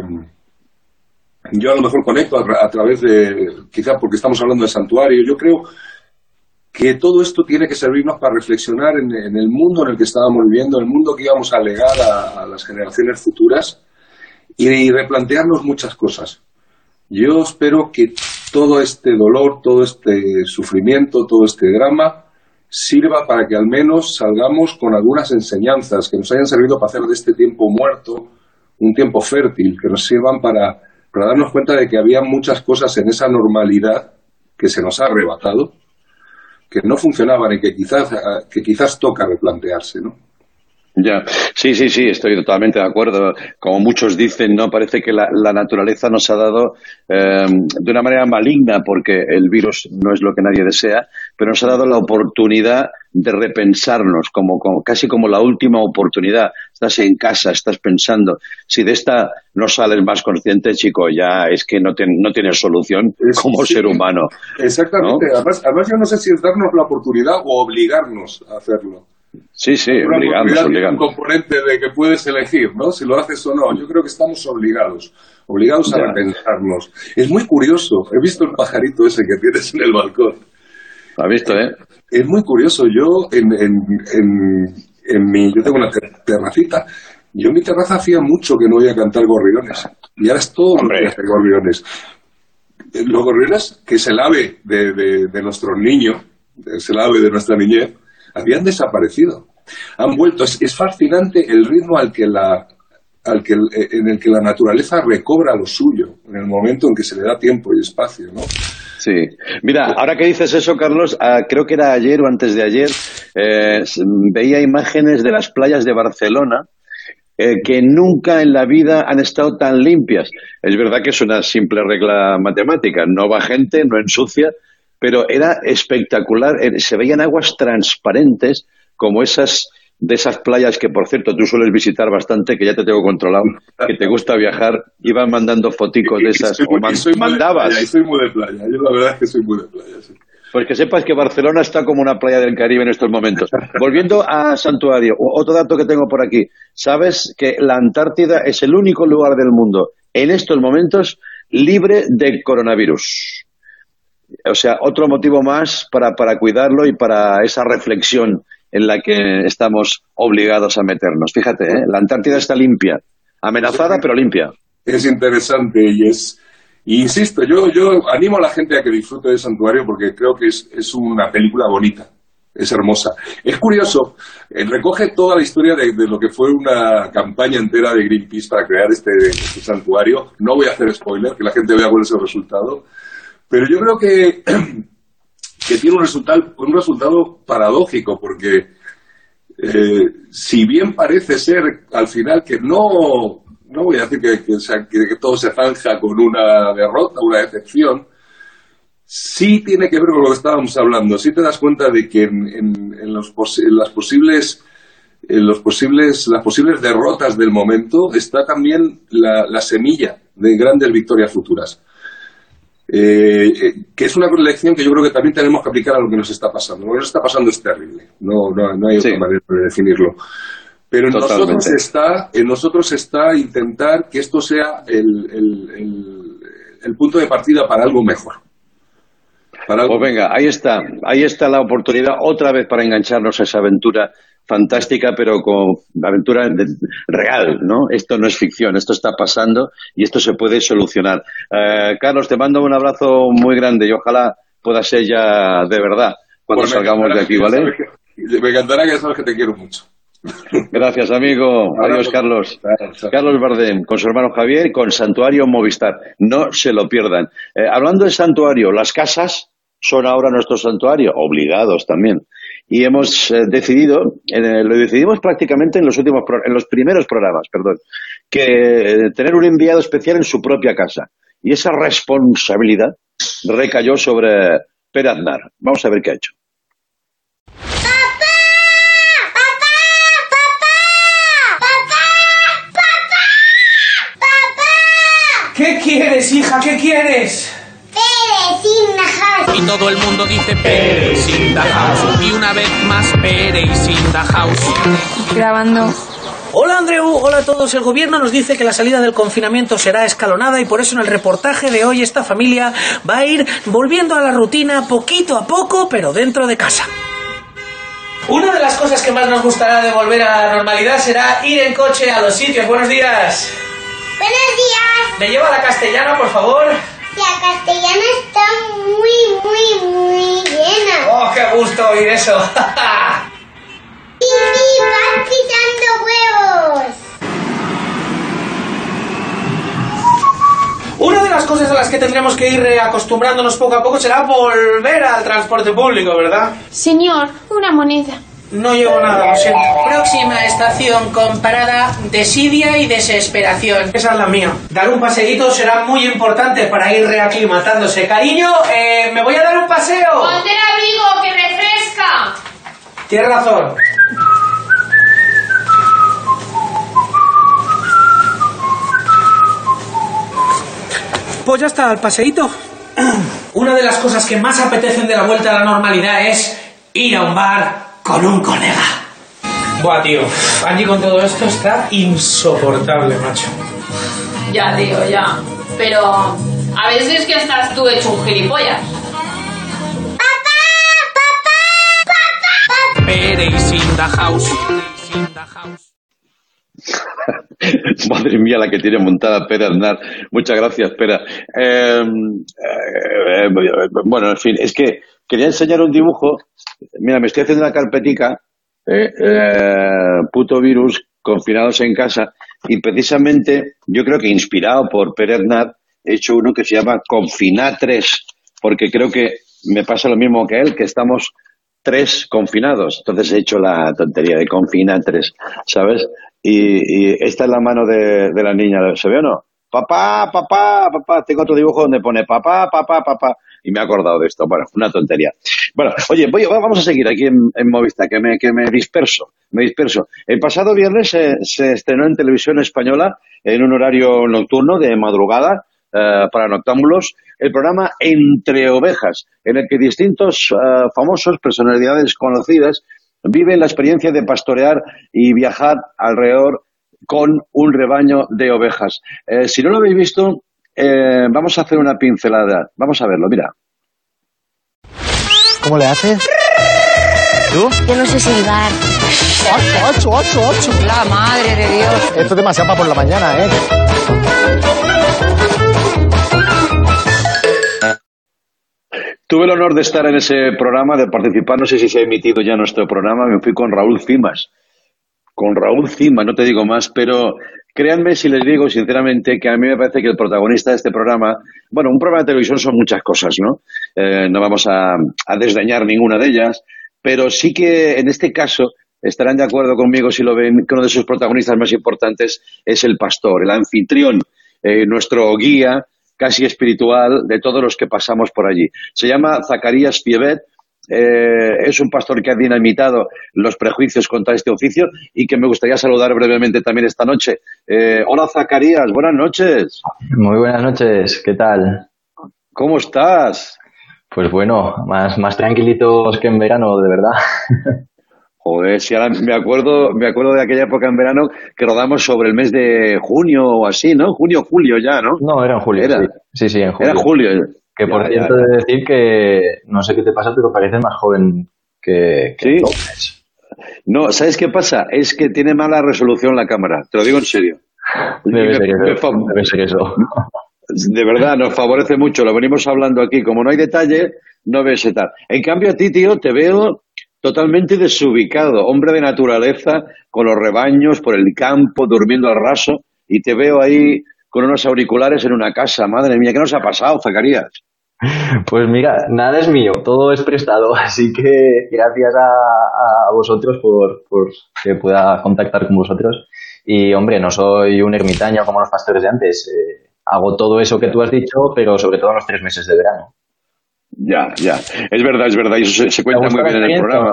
S14: yo a lo mejor conecto a, a través de, quizá porque estamos hablando de santuario, yo creo que todo esto tiene que servirnos para reflexionar en, el mundo en el que estábamos viviendo, el mundo que íbamos a legar a, las generaciones futuras y, replantearnos muchas cosas. Yo espero que todo este dolor, todo este sufrimiento, todo este drama sirva para que al menos salgamos con algunas enseñanzas que nos hayan servido para hacer de este tiempo muerto un tiempo fértil, que nos sirvan para, para darnos cuenta de que había muchas cosas en esa normalidad que se nos ha arrebatado que no funcionaban y que quizás, que quizás toca replantearse, ¿no?
S3: Ya, sí, sí, sí, estoy totalmente de acuerdo. Como muchos dicen, no parece que la, naturaleza nos ha dado eh, de una manera maligna, porque el virus no es lo que nadie desea, pero nos ha dado la oportunidad de repensarnos, como, casi como la última oportunidad. Estás en casa, estás pensando. Si de esta no sales más consciente, chico, ya es que no, no tienes solución como ser humano.
S14: Exactamente. Además, además, yo no sé si es darnos la oportunidad o obligarnos a hacerlo.
S3: Sí, sí, obligamos, obligamos.
S14: un componente de que puedes elegir, ¿no? Si lo haces o no. Yo creo que estamos obligados, obligados a repensarnos. Es muy curioso. He visto el pajarito ese que tienes en el balcón.
S3: Lo has visto, ¿eh?
S14: Es muy curioso. Yo en, en, en, mi, yo tengo una terracita. Yo en mi terraza hacía mucho que no oía cantar gorriones. Y ahora es todo Hombre. gorriones. Los gorriones, que es el ave de, de, de nuestros niños, es el ave de nuestra niñez, habían desaparecido. Han vuelto. Es, fascinante el ritmo al que la, al que, en el que la naturaleza recobra lo suyo, en el momento en que se le da tiempo y espacio, ¿no?
S3: Sí. Mira, ahora que dices eso, Carlos, ah, creo que era ayer o antes de ayer, eh, veía imágenes de las playas de Barcelona eh, que nunca en la vida han estado tan limpias. Es verdad que es una simple regla matemática, no va gente, no ensucia, pero era espectacular. Eh, se veían aguas transparentes como esas de esas playas que, por cierto, tú sueles visitar bastante, que ya te tengo controlado, que te gusta viajar, iban mandando foticos de esas,
S14: soy,
S3: o
S14: soy
S3: mandabas.
S14: Muy soy muy de playa, yo la verdad es que soy muy de playa, sí.
S3: Pues que sepas que Barcelona está como una playa del Caribe en estos momentos. Volviendo a Santuario, otro dato que tengo por aquí. Sabes que la Antártida es el único lugar del mundo en estos momentos libre de coronavirus. O sea, otro motivo más para, para cuidarlo y para esa reflexión en la que estamos obligados a meternos. Fíjate, ¿eh? la Antártida está limpia, amenazada pero limpia.
S14: Es interesante y es, insisto, yo, yo animo a la gente a que disfrute de Santuario porque creo que es, es una película bonita, es hermosa. Es curioso, eh, recoge toda la historia de, de, lo que fue una campaña entera de Greenpeace para crear este, este, santuario. No voy a hacer spoiler, que la gente vea cuál es el resultado, pero yo creo que, que tiene un resultado, un resultado paradójico porque eh, si bien parece ser al final que no no voy a decir que, que, todo se zanja con una derrota, una decepción, sí tiene que ver con lo que estábamos hablando. Sí te das cuenta de que en, las posibles en los posibles, las posibles derrotas del momento está también la semilla de grandes victorias futuras. Eh, que es una lección que yo creo que también tenemos que aplicar a lo que nos está pasando. Lo que nos está pasando es terrible, no, no, no hay otra manera de definirlo. Pero en nosotros, está, en nosotros está intentar que esto sea el, el, el, el punto de partida para algo mejor.
S3: Para algo pues venga, ahí está, ahí está la oportunidad otra vez para engancharnos a esa aventura fantástica, pero con aventura de, real, ¿no? Esto no es ficción, esto está pasando y esto se puede solucionar. Eh, Carlos, te mando un abrazo muy grande y ojalá pueda ser ya de verdad cuando pues salgamos de aquí, ¿vale?
S14: Que, me encantará que sabes que te quiero mucho.
S3: Gracias, amigo. Adiós, Carlos. Carlos Bardem, con su hermano Javier, con Santuario Movistar. No se lo pierdan. Eh, hablando de santuario, las casas son ahora nuestro santuario, obligados también. Y hemos eh, decidido, eh, lo decidimos prácticamente en los últimos, en los primeros programas, perdón, que eh, tener un enviado especial en su propia casa. Y esa responsabilidad recayó sobre Pere Aznar. Vamos a ver qué ha hecho.
S15: ¿Qué quieres, hija? ¿Qué quieres?
S10: House.
S16: Y todo el mundo dice the house. Y una vez más the house.
S7: Grabando.
S15: Hola Andreu, hola a todos. El gobierno nos dice que la salida del confinamiento será escalonada y por eso en el reportaje de hoy esta familia va a ir volviendo a la rutina poquito a poco, pero dentro de casa. Una de las cosas que más nos gustará de volver a la normalidad será ir en coche a los sitios. Buenos días.
S10: Buenos días.
S15: ¿Me lleva a la castellana, por favor?
S10: La castellana está muy, muy, muy llena.
S15: ¡Oh, qué gusto oír eso!
S10: ¡Y, y vas pisando huevos!
S15: Una de las cosas a las que tendremos que ir acostumbrándonos poco a poco será volver al transporte público, ¿verdad?
S7: Señor, una moneda.
S15: No llevo nada, lo siento.
S17: Próxima estación con parada, desidia y desesperación.
S15: Esa es la mía. Dar un paseíto será muy importante para ir reaclimatándose. Cariño, eh, me voy a dar un paseo.
S18: Ponte el abrigo, que refresca.
S15: Tienes razón. Pues ya está, el paseíto. Una de las cosas que más apetecen de la vuelta a la normalidad es ir a un bar con un colega. Buah, tío. Allí con todo esto está insoportable, macho.
S18: Ya, tío, ya. Pero a veces que estás tú hecho un gilipollas.
S16: Pérez in the house.
S3: Madre mía, la que tiene montada Pera Aznar. Muchas gracias, Pera. Eh, eh, bueno, en fin, es que quería enseñar un dibujo. Mira, me estoy haciendo una carpetica. Eh, puto virus, confinados en casa. Y precisamente, yo creo que inspirado por Pere Aznar, he hecho uno que se llama Confina 3, porque creo que me pasa lo mismo que él, que estamos tres confinados. Entonces he hecho la tontería de Confina 3, ¿sabes? Y, y, esta es la mano de, de, la niña, ¿se ve o no? Papá, papá, papá, tengo otro dibujo donde pone papá, papá, papá. Y me he acordado de esto. Bueno, una tontería. Bueno, oye, voy, vamos a seguir aquí en, en Movistar, que me, que me disperso, me disperso. El pasado viernes se, estrenó en televisión española, en un horario nocturno de madrugada, eh, para noctámbulos, el programa Entre Ovejas, en el que distintos eh, famosos, personalidades conocidas, viven la experiencia de pastorear y viajar alrededor con un rebaño de ovejas. Eh, si no lo habéis visto, eh, vamos a hacer una pincelada. Vamos a verlo, mira.
S19: ¿Cómo le haces?
S20: ¿Tú? Yo no sé silbar.
S19: ¡Ocho, ocho, ocho, ocho!
S20: La madre de Dios.
S19: Esto es demasiado para por la mañana, ¿eh?
S3: Tuve el honor de estar en ese programa, de participar, no sé si se ha emitido ya nuestro programa, me fui con Raúl Cimas. Con Raúl Cimas, no te digo más, pero créanme si les digo sinceramente que a mí me parece que el protagonista de este programa, bueno, un programa de televisión son muchas cosas, ¿no? Eh, no vamos a, a desdeñar ninguna de ellas, pero sí que en este caso estarán de acuerdo conmigo si lo ven, que uno de sus protagonistas más importantes es el pastor, el anfitrión, eh, nuestro guía, casi espiritual de todos los que pasamos por allí. Se llama Zacarías Pievet, eh, es un pastor que ha dinamitado los prejuicios contra este oficio y que me gustaría saludar brevemente también esta noche. Eh, hola Zacarías, buenas noches.
S21: Muy buenas noches, ¿qué tal?
S3: ¿Cómo estás?
S21: Pues bueno, más, más tranquilitos que en verano, de verdad.
S3: Joder, si ahora me acuerdo, me acuerdo de aquella época en verano que rodamos sobre el mes de junio o así, ¿no? Junio, julio ya, ¿no?
S21: No, era en julio. Sí, sí, en julio.
S3: Era julio.
S21: Que por cierto, de decir que no sé qué te pasa, pero pareces más joven que,
S3: ¿Sí? No, ¿sabes qué pasa? Es que tiene mala resolución la cámara, te lo digo en serio.
S21: Debe, ser, eso, debe ser eso.
S3: De verdad, nos favorece mucho, lo venimos hablando aquí. Como no hay detalle, no ves tal. En cambio, a ti, tío, te veo totalmente desubicado, hombre de naturaleza, con los rebaños por el campo, durmiendo al raso, y te veo ahí con unos auriculares en una casa. Madre mía, ¿qué nos ha pasado, Zacarías?
S21: Pues mira, nada es mío, todo es prestado, así que gracias a, vosotros por, que pueda contactar con vosotros. Y hombre, no soy un ermitaño como los pastores de antes. Eh, hago todo eso que tú has dicho, pero sobre todo en los tres meses de verano.
S3: Ya, ya. Es verdad, es verdad. Y eso se, cuenta muy bien en el programa.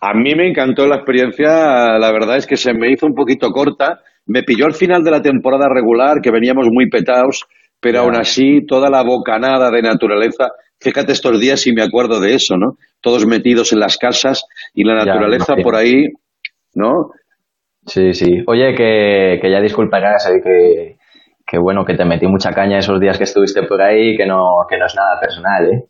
S3: A mí me encantó la experiencia. La verdad es que se me hizo un poquito corta. Me pilló al final de la temporada regular, que veníamos muy petados, pero aún así toda la bocanada de naturaleza. Fíjate estos días y me acuerdo de eso, ¿no? Todos metidos en las casas y la naturaleza por ahí, ¿no?
S21: Sí, sí. Oye, que, que ya disculparás, eh, que, que bueno, que te metí mucha caña esos días que estuviste por ahí, que no, que no es nada personal, ¿eh?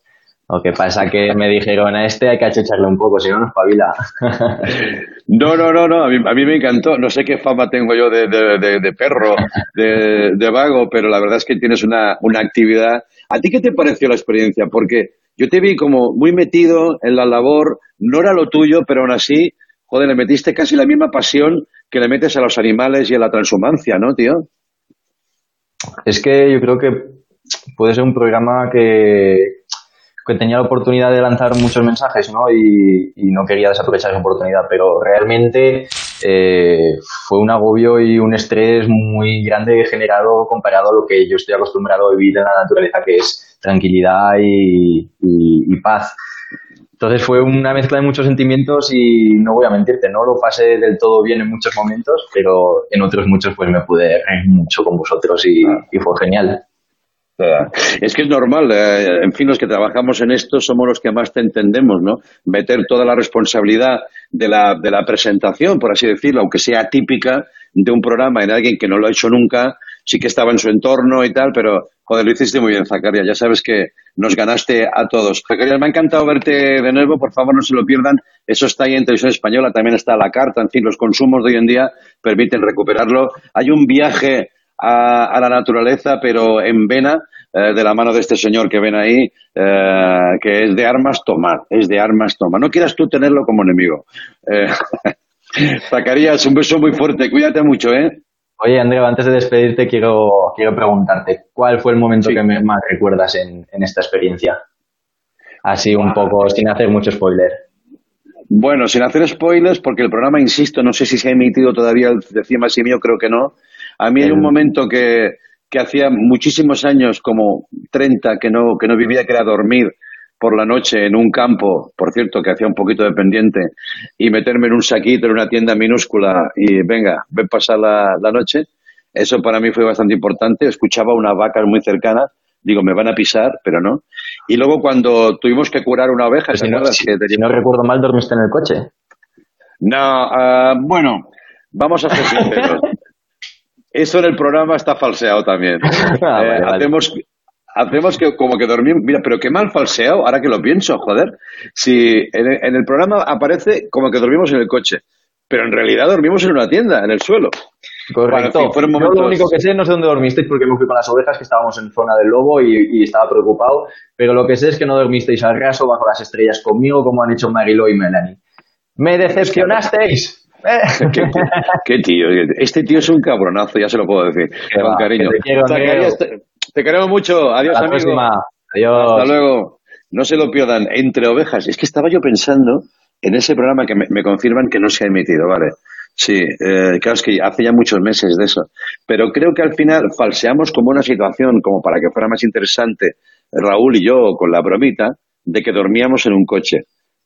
S21: Lo que pasa que me dijeron a este hay que achucharle un poco, si no nos pavila.
S3: No, no, no, no, a mí, me encantó. No sé qué fama tengo yo de, de, perro, de, vago, pero la verdad es que tienes una, una actividad. ¿A ti qué te pareció la experiencia? Porque yo te vi como muy metido en la labor, no era lo tuyo, pero aún así, joder, le metiste casi la misma pasión que le metes a los animales y a la transhumancia, ¿no, tío?
S21: Es que yo creo que puede ser un programa que, que tenía la oportunidad de lanzar muchos mensajes ¿no? y, no quería desaprovechar esa oportunidad, pero realmente eh, fue un agobio y un estrés muy grande generado comparado a lo que yo estoy acostumbrado a vivir en la naturaleza, que es tranquilidad y, y paz. Entonces fue una mezcla de muchos sentimientos y no voy a mentirte, no lo pasé del todo bien en muchos momentos, pero en otros muchos pues me pude reír mucho con vosotros y, fue genial.
S3: Es que es normal, eh, en fin, los que trabajamos en esto somos los que más te entendemos, ¿no? Meter toda la responsabilidad de la, de la presentación, por así decirlo, aunque sea típica de un programa en alguien que no lo ha hecho nunca, sí que estaba en su entorno y tal, pero joder, lo hiciste muy bien, Zacarías. Ya sabes que nos ganaste a todos. Zacarías, me ha encantado verte de nuevo. Por favor, no se lo pierdan. Eso está ahí en televisión española. También está la carta. En fin, los consumos de hoy en día permiten recuperarlo. Hay un viaje a, la naturaleza, pero en vena, eh, de la mano de este señor que ven ahí, eh, que es de armas tomar. Es de armas tomar. No quieras tú tenerlo como enemigo. Eh, Zacarías, un beso muy fuerte. Cuídate mucho, ¿eh?
S21: Oye, Andrea, antes de despedirte, quiero, quiero preguntarte, ¿cuál fue el momento que más recuerdas en, esta experiencia? Así un poco, sin hacer mucho spoiler.
S3: Bueno, sin hacer spoilers, porque el programa, insisto, no sé si se ha emitido todavía el de Cima y mío, creo que no. A mí hay un momento que, que hacía muchísimos años, como 30, que no, que no vivía, que era dormir por la noche en un campo, por cierto, que hacía un poquito de pendiente, y meterme en un saquito en una tienda minúscula y venga, ven pasar la, la noche, eso para mí fue bastante importante. Escuchaba unas vacas muy cercanas, digo, me van a pisar, pero no. Y luego cuando tuvimos que curar una oveja,
S21: si, no, si, no recuerdo mal, dormiste en el coche.
S3: No, uh, bueno, vamos a ser sinceros. Eso en el programa está falseado también. Ah, eh, vale, vale. Hacemos, hacemos que como que dormimos. Mira, pero qué mal falseado, ahora que lo pienso, joder. Si en el, en el, programa aparece como que dormimos en el coche, pero en realidad dormimos en una tienda, en el suelo.
S21: Correcto. Bueno, en fin, momentos... Yo lo único que sé, no sé dónde dormisteis porque me fui con las ovejas, que estábamos en zona del lobo y, y, estaba preocupado, pero lo que sé es que no dormisteis al raso bajo las estrellas conmigo como han hecho Marilo y Melanie. ¡Me decepcionasteis!
S3: ¿Qué, qué, tío, este tío es un cabronazo, ya se lo puedo decir, con va, cariño. Te, quiero, te, te, queremos mucho, adiós amigo.
S21: Próxima. Adiós.
S3: Hasta luego. No se lo pierdan, entre ovejas. Es que estaba yo pensando en ese programa que me, me confirman que no se ha emitido, ¿vale? Sí, eh, claro, es que hace ya muchos meses de eso. Pero creo que al final falseamos como una situación, como para que fuera más interesante, Raúl y yo, con la bromita, de que dormíamos en un coche.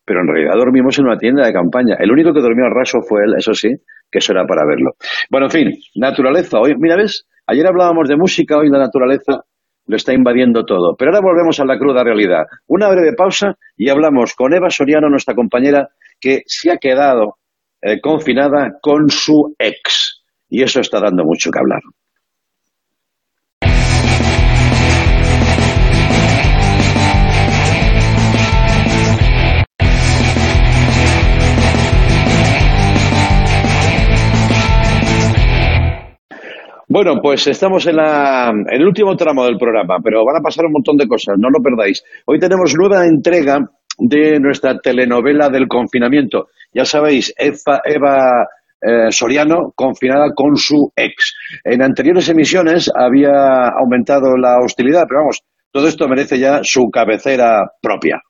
S3: Pero en realidad dormimos en una tienda de campaña. El único que dormió al raso fue él, eso sí, que eso era para verlo. Bueno, en fin, naturaleza. Hoy, mira, ves, ayer hablábamos de música, hoy la naturaleza lo está invadiendo todo. Pero ahora volvemos a la cruda realidad. Una breve pausa y hablamos con Eva Soriano, nuestra compañera, que se ha quedado eh, confinada con su ex. Y eso está dando mucho que hablar. Bueno, pues estamos en, la, en, el último tramo del programa, pero van a pasar un montón de cosas, no lo perdáis. Hoy tenemos nueva entrega de nuestra telenovela del confinamiento. Ya sabéis, Eva, eh, Soriano confinada con su ex. En anteriores emisiones había aumentado la hostilidad, pero vamos, todo esto merece ya su cabecera propia.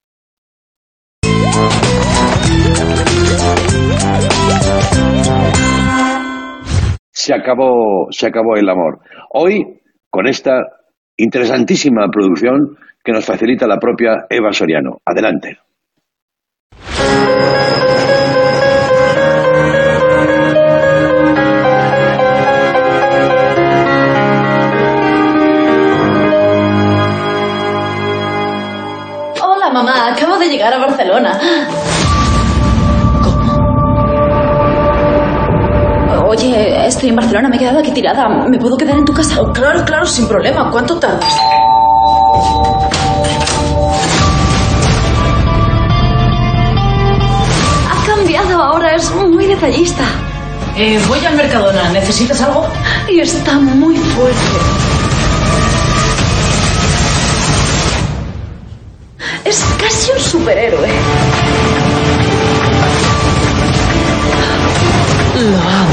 S3: Se acabó, se acabó el amor. Hoy, con esta interesantísima producción que nos facilita la propia Eva Soriano. Adelante.
S22: Hola mamá, acabo de llegar a Barcelona. Oye, estoy en Barcelona, me he quedado aquí tirada. ¿Me puedo quedar en tu casa?
S8: Oh, claro, claro, sin problema. ¿Cuánto tardas?
S22: Ha cambiado, ahora es muy detallista.
S8: Eh, voy al Mercadona. ¿Necesitas algo?
S22: Y está muy fuerte. Es casi un superhéroe. Lo amo.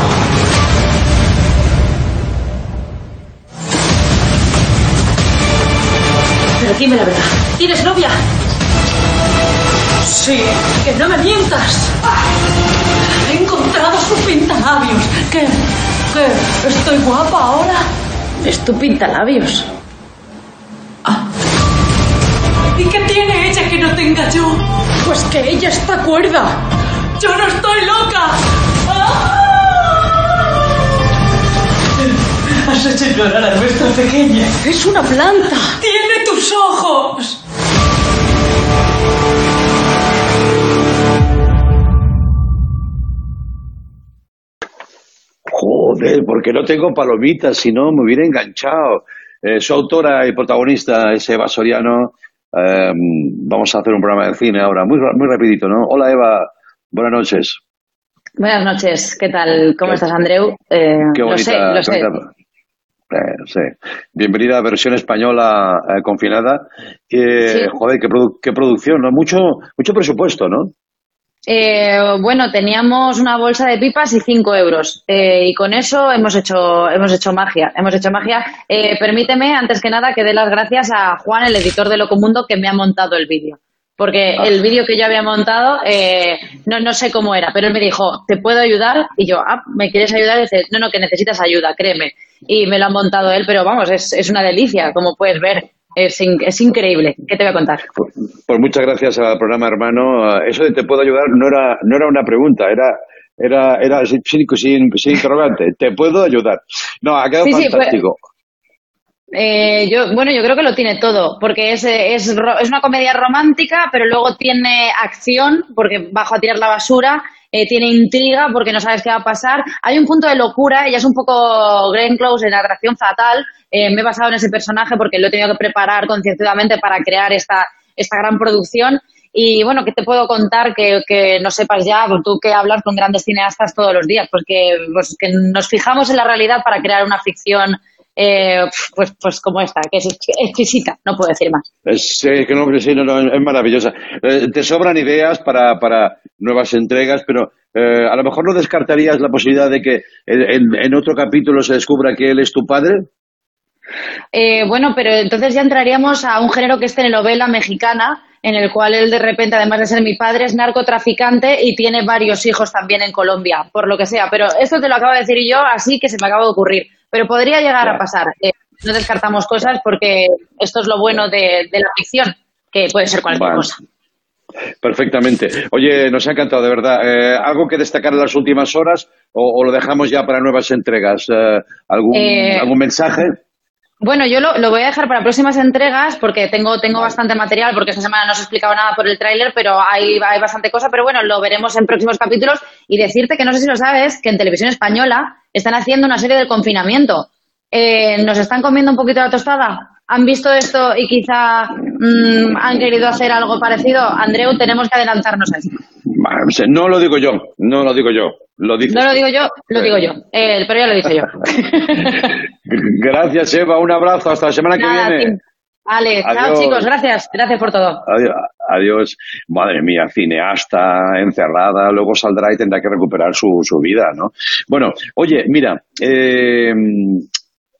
S22: Dime la verdad. ¿Tienes novia?
S8: Sí. Que no me mientas.
S22: He encontrado su pintalabios. ¿Qué? ¿Qué? ¿Estoy guapa ahora? Es tu pintalabios. Ah. ¿Y qué tiene ella que no tenga yo? Pues que ella está cuerda. ¡Yo no estoy loca! ¡Ah!
S8: Has hecho llorar a nuestra pequeña.
S22: Es una planta.
S8: Tiene tus ojos.
S3: Joder, porque no tengo palomitas, si no me hubiera enganchado. Eh, su autora y protagonista es Eva Soriano. Eh, vamos a hacer un programa de cine ahora, muy, muy rapidito, ¿no? Hola Eva, buenas noches.
S23: Buenas noches, ¿qué tal? ¿Cómo ¿Qué, estás, Andreu? Eh,
S3: qué bonita,
S23: lo sé, lo sé.
S3: Eh, sí. Bienvenida a versión española eh, confinada. Eh, sí. Joder, qué, produ qué, producción, ¿no? Mucho, mucho presupuesto, ¿no?
S23: bueno, teníamos una bolsa de pipas y cinco euros. y con eso hemos hecho, hemos hecho magia. Hemos hecho magia. permíteme, antes que nada, que dé las gracias a Juan, el editor de Locomundo, que me ha montado el vídeo porque ah. el vídeo que yo había montado eh, no, no sé cómo era, pero él me dijo, ¿te puedo ayudar? Y yo, ah, ¿me quieres ayudar? Y dice, no, no, que necesitas ayuda, créeme. Y me lo han montado él, pero vamos, es, es una delicia, como puedes ver. Es, es, increíble. ¿Qué te voy a contar?
S3: Pues, pues, muchas gracias al programa, hermano. Eso de te puedo ayudar no era, no era una pregunta, era, era, era sin, sin, sin interrogante. ¿Te puedo ayudar? No, ha quedado fantástico.
S23: Eh, yo, bueno, yo creo que lo tiene todo, porque es, es, es, una comedia romántica, pero luego tiene acción, porque bajo a tirar la basura, eh, tiene intriga, porque no sabes qué va a pasar. Hay un punto de locura, ella es un poco Glenn Close en Atracción Fatal. Eh, me he basado en ese personaje porque lo he tenido que preparar concienzudamente para crear esta, gran producción. Y bueno, ¿qué te puedo contar que, no sepas ya? Pues tú que hablas con grandes cineastas todos los días, pues que, pues que nos fijamos en la realidad para crear una ficción eh, pues, pues como esta, que es exquisita, no puedo decir más.
S3: Es, que no, sí, no, es maravillosa. Eh, te sobran ideas para, para nuevas entregas, pero eh, a lo mejor no descartarías la posibilidad de que en, en, otro capítulo se descubra que él es tu padre.
S23: bueno, pero entonces ya entraríamos a un género que es telenovela mexicana, en el cual él de repente, además de ser mi padre, es narcotraficante y tiene varios hijos también en Colombia, por lo que sea. Pero esto te lo acabo de decir yo, así que se me acaba de ocurrir. Pero podría llegar a pasar. Eh, no descartamos cosas porque esto es lo bueno de, la ficción, que puede ser cualquier cosa.
S3: Perfectamente. Oye, nos ha encantado, de verdad. Eh, ¿Algo que destacar en las últimas horas o, lo dejamos ya para nuevas entregas? Eh, ¿algún, ¿Algún mensaje?
S23: Bueno, yo lo, lo, voy a dejar para próximas entregas porque tengo, tengo bastante material, porque esta semana no os he explicado nada por el tráiler, pero hay, hay bastante cosa, pero bueno, lo veremos en próximos capítulos. Y decirte que no sé si lo sabes, que en televisión española están haciendo una serie del confinamiento. Eh, ¿Nos están comiendo un poquito la tostada? ¿Han visto esto y quizá mm, han querido hacer algo parecido? Andreu, tenemos que adelantarnos a eso.
S3: No lo digo yo, no lo digo yo. Lo
S23: no lo digo yo, lo digo yo. Eh, pero ya lo dije yo.
S3: gracias, Eva. Un abrazo. Hasta la semana que viene.
S23: Vale, chao chicos. Gracias. Gracias por todo.
S3: Adiós, Madre mía, cineasta, encerrada. Luego saldrá y tendrá que recuperar su, su vida, ¿no? Bueno, oye, mira. Eh,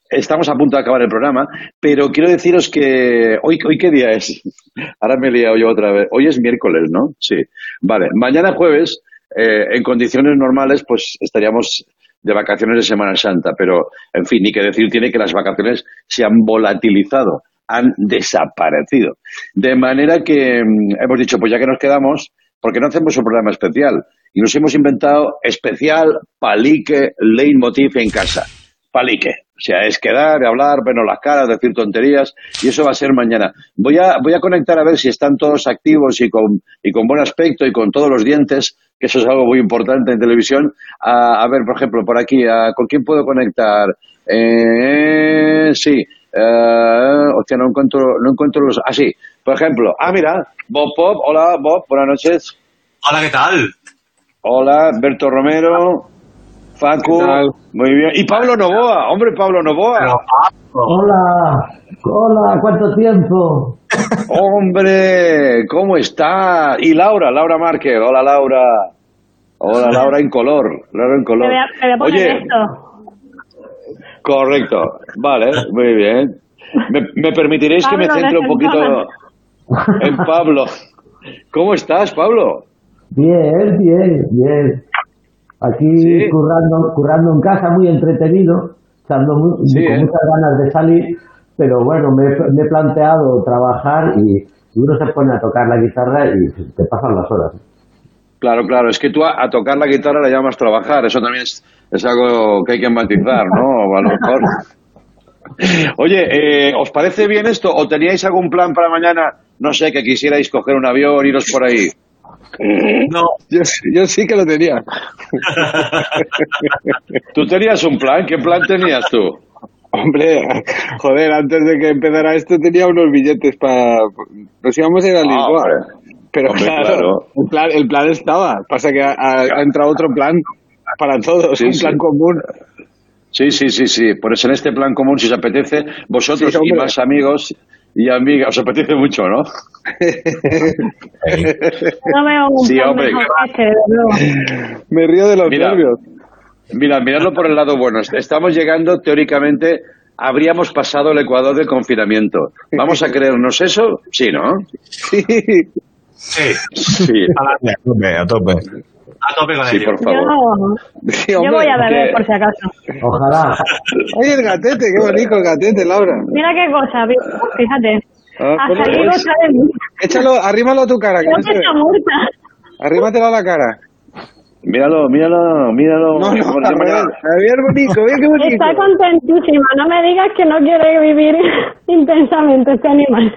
S3: estamos a punto de acabar el programa, pero quiero deciros que hoy, hoy qué día es. Ahora me he liado yo otra vez. Hoy es miércoles, ¿no? Sí. Vale. Mañana jueves eh, en condiciones normales, pues estaríamos de vacaciones de Semana Santa, pero, en fin, ni que decir tiene que las vacaciones se han volatilizado, han desaparecido. De manera que mm, hemos dicho, pues ya que nos quedamos, ¿por qué no hacemos un programa especial? Y nos hemos inventado especial palique leitmotiv en casa. Palique. O sea, es quedar, hablar, vernos las caras, decir tonterías, y eso va a ser mañana. Voy a, voy a conectar a ver si están todos activos y con, y con buen aspecto y con todos los dientes, que eso es algo muy importante en televisión. A, ver, por ejemplo, por aquí, ¿con quién puedo conectar? Eh, sí, eh, hostia, no encuentro, no encuentro los. Ah, sí, por ejemplo, ah, mira, Bob Pop, hola Bob, buenas noches.
S24: Hola, ¿qué tal?
S3: Hola, Berto Romero. Facu, muy bien. Y Pablo Novoa, hombre, Pablo Novoa.
S25: Hola, hola, ¿cuánto tiempo?
S3: hombre, ¿cómo está? Y Laura, Laura Márquez, hola Laura. Hola Laura en color, Laura en color.
S26: Oye,
S3: correcto, vale, muy bien. ¿Me, permitiréis que me centre un poquito en Pablo? ¿Cómo estás, Pablo?
S25: Bien, bien, bien. Aquí currando, currando en casa, muy entretenido, echando con ¿eh? muchas ganas de salir, pero bueno, me, he planteado trabajar y, uno se pone a tocar la guitarra y te pasan las horas.
S3: Claro, claro, es que tú a, tocar la guitarra la llamas trabajar, eso también es, es algo que hay que matizar, ¿no? A lo mejor. Oye, eh, ¿os parece bien esto? ¿O teníais algún plan para mañana? No sé, que quisierais coger un avión, iros por ahí.
S24: No.
S11: Yo, yo sí que lo tenía.
S3: ¿Tú tenías un plan? ¿Qué plan tenías tú?
S11: Hombre, joder, antes de que empezara esto tenía unos billetes para... Nos íbamos a ir a ah, Lisboa. pero claro, El, plan, el plan estaba. Pasa que ha, entrado otro plan para todos, un plan común.
S3: Sí, sí, sí, sí. Por eso en este plan común, si os apetece, vosotros y más amigos y amigas, os apetece mucho, ¿no?
S26: no veo un
S3: sí, hombre.
S11: Me río de los nervios.
S3: Mira, miradlo por el lado bueno. Estamos llegando, teóricamente, habríamos pasado el Ecuador de confinamiento. ¿Vamos a creernos eso? Sí, ¿no?
S11: Sí.
S24: Sí.
S3: Sí.
S11: A tope, a tope.
S24: A tope con
S3: Sí,
S24: ello.
S3: por favor.
S26: Yo, yo voy a beber, por si acaso.
S25: Ojalá.
S27: Oye, el gatete, qué bonito el gatete, Laura.
S26: Mira qué cosa, fíjate.
S27: Ah,
S26: Hasta
S27: ponlo,
S26: ahí
S27: pues.
S26: goza de mí.
S27: Échalo, arrímalo a tu cara, que no
S26: que está muerta.
S27: Arrímatelo a la cara.
S3: Míralo, míralo, míralo.
S27: No, no. Javier qué bonito.
S26: Está contentísima. No me digas que no quiere vivir intensamente este animal.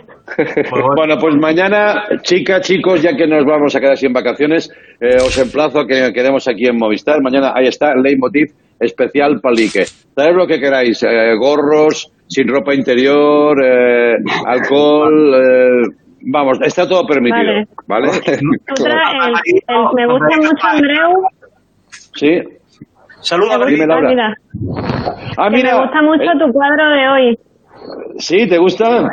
S3: Bueno, pues mañana, chicas, chicos, ya que nos vamos a quedar sin vacaciones, eh, os emplazo a que quedemos aquí en Movistar. Mañana ahí está, Leitmotiv especial palique. Traed lo que queráis, eh, gorros, sin ropa interior, eh, alcohol, eh, vamos, está todo permitido, ¿vale?
S26: Otra, el, el- me gusta mucho Andreu.
S3: sí.
S24: Saluda,
S26: Me
S3: Dime,
S26: gusta,
S3: Laura.
S26: mira,
S3: Ah, mira.
S26: me gusta mucho
S3: eh,
S26: tu cuadro de hoy.
S3: ¿Sí? ¿Te gusta?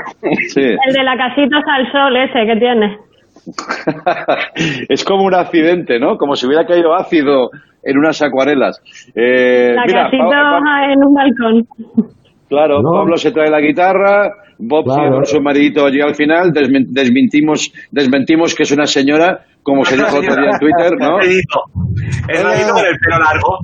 S3: Sí.
S26: El de la casita al sol ese que tiene.
S3: es como un accidente, ¿no? Como si hubiera caído ácido en unas acuarelas. Eh,
S26: La
S3: mira,
S26: casita
S3: Pa- Pa-
S26: en un balcón.
S3: claro, Pablo se trae la guitarra, Bob con su maridito allí al final, desmen- desmentimos, desmentimos que es una señora, como se dijo otro día en Twitter, ¿no?
S24: Es maridito con el pelo largo.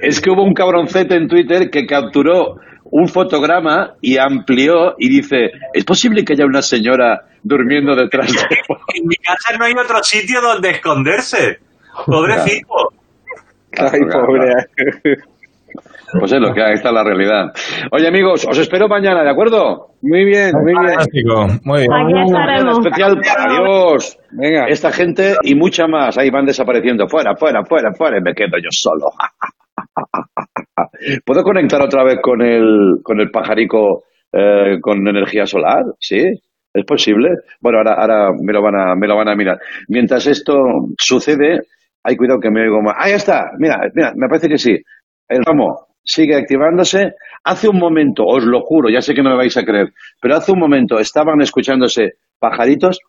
S3: Es que hubo un cabroncete en Twitter que capturó un fotograma y amplió y dice, ¿es posible que haya una señora durmiendo detrás de...
S24: En mi casa no hay otro sitio donde esconderse. Pobrecito.
S3: Ay, pobre. Pues es lo que hay, esta es la realidad. Oye, amigos, os espero mañana, ¿de acuerdo?
S27: Muy bien, muy bien.
S11: Fantástico, muy bien.
S26: Aquí estaremos.
S3: Especial para Dios. Venga. Esta gente y mucha más ahí van desapareciendo. Fuera, fuera, fuera, fuera. Y me quedo yo solo. ¿Puedo conectar otra vez con el, con el pajarico eh, con energía solar? ¿Sí? ¿Es posible? Bueno, ahora, ahora me, lo van a, me lo van a mirar. Mientras esto sucede, hay cuidado que me oigo más. Ahí está. Mira, mira, me parece que sí. El ramo sigue activándose. Hace un momento, os lo juro, ya sé que no me vais a creer, pero hace un momento estaban escuchándose pajaritos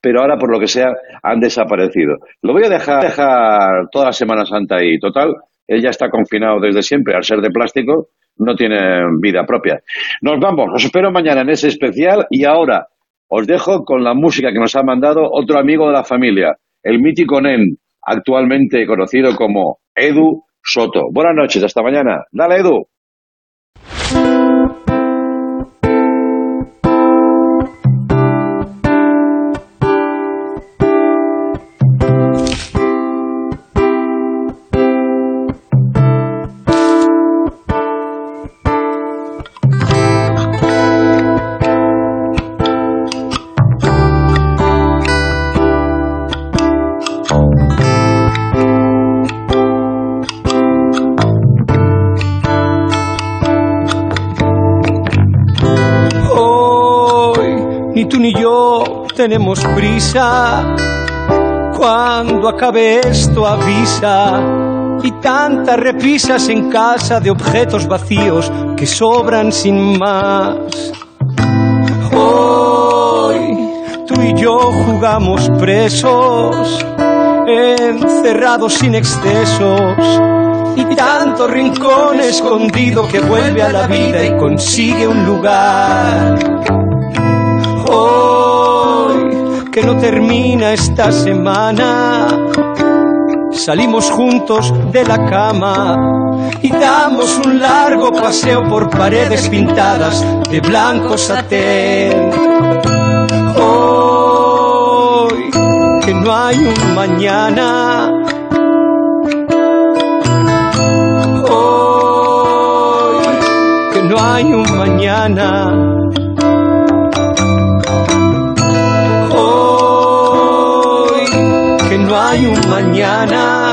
S3: pero ahora por lo que sea han desaparecido. Lo voy a dejar, dejar toda la Semana Santa ahí. Total, él ya está confinado desde siempre. Al ser de plástico, no tiene vida propia. Nos vamos. Os espero mañana en ese especial y ahora os dejo con la música que nos ha mandado otro amigo de la familia, el mítico Nen, actualmente conocido como Edu Soto. Buenas noches, hasta mañana. Dale, Edu.
S28: Tenemos prisa. Cuando acabe esto avisa. Y tantas repisas en casa de objetos vacíos que sobran sin más. Hoy tú y yo jugamos presos, encerrados sin excesos. Y tanto rincón escondido que vuelve a la vida y consigue un lugar. Hoy que no termina esta semana, salimos juntos de la cama y damos un largo paseo por paredes pintadas de blanco satén. Hoy que no hay un mañana. Hoy que no hay un mañana. Hay un mañana.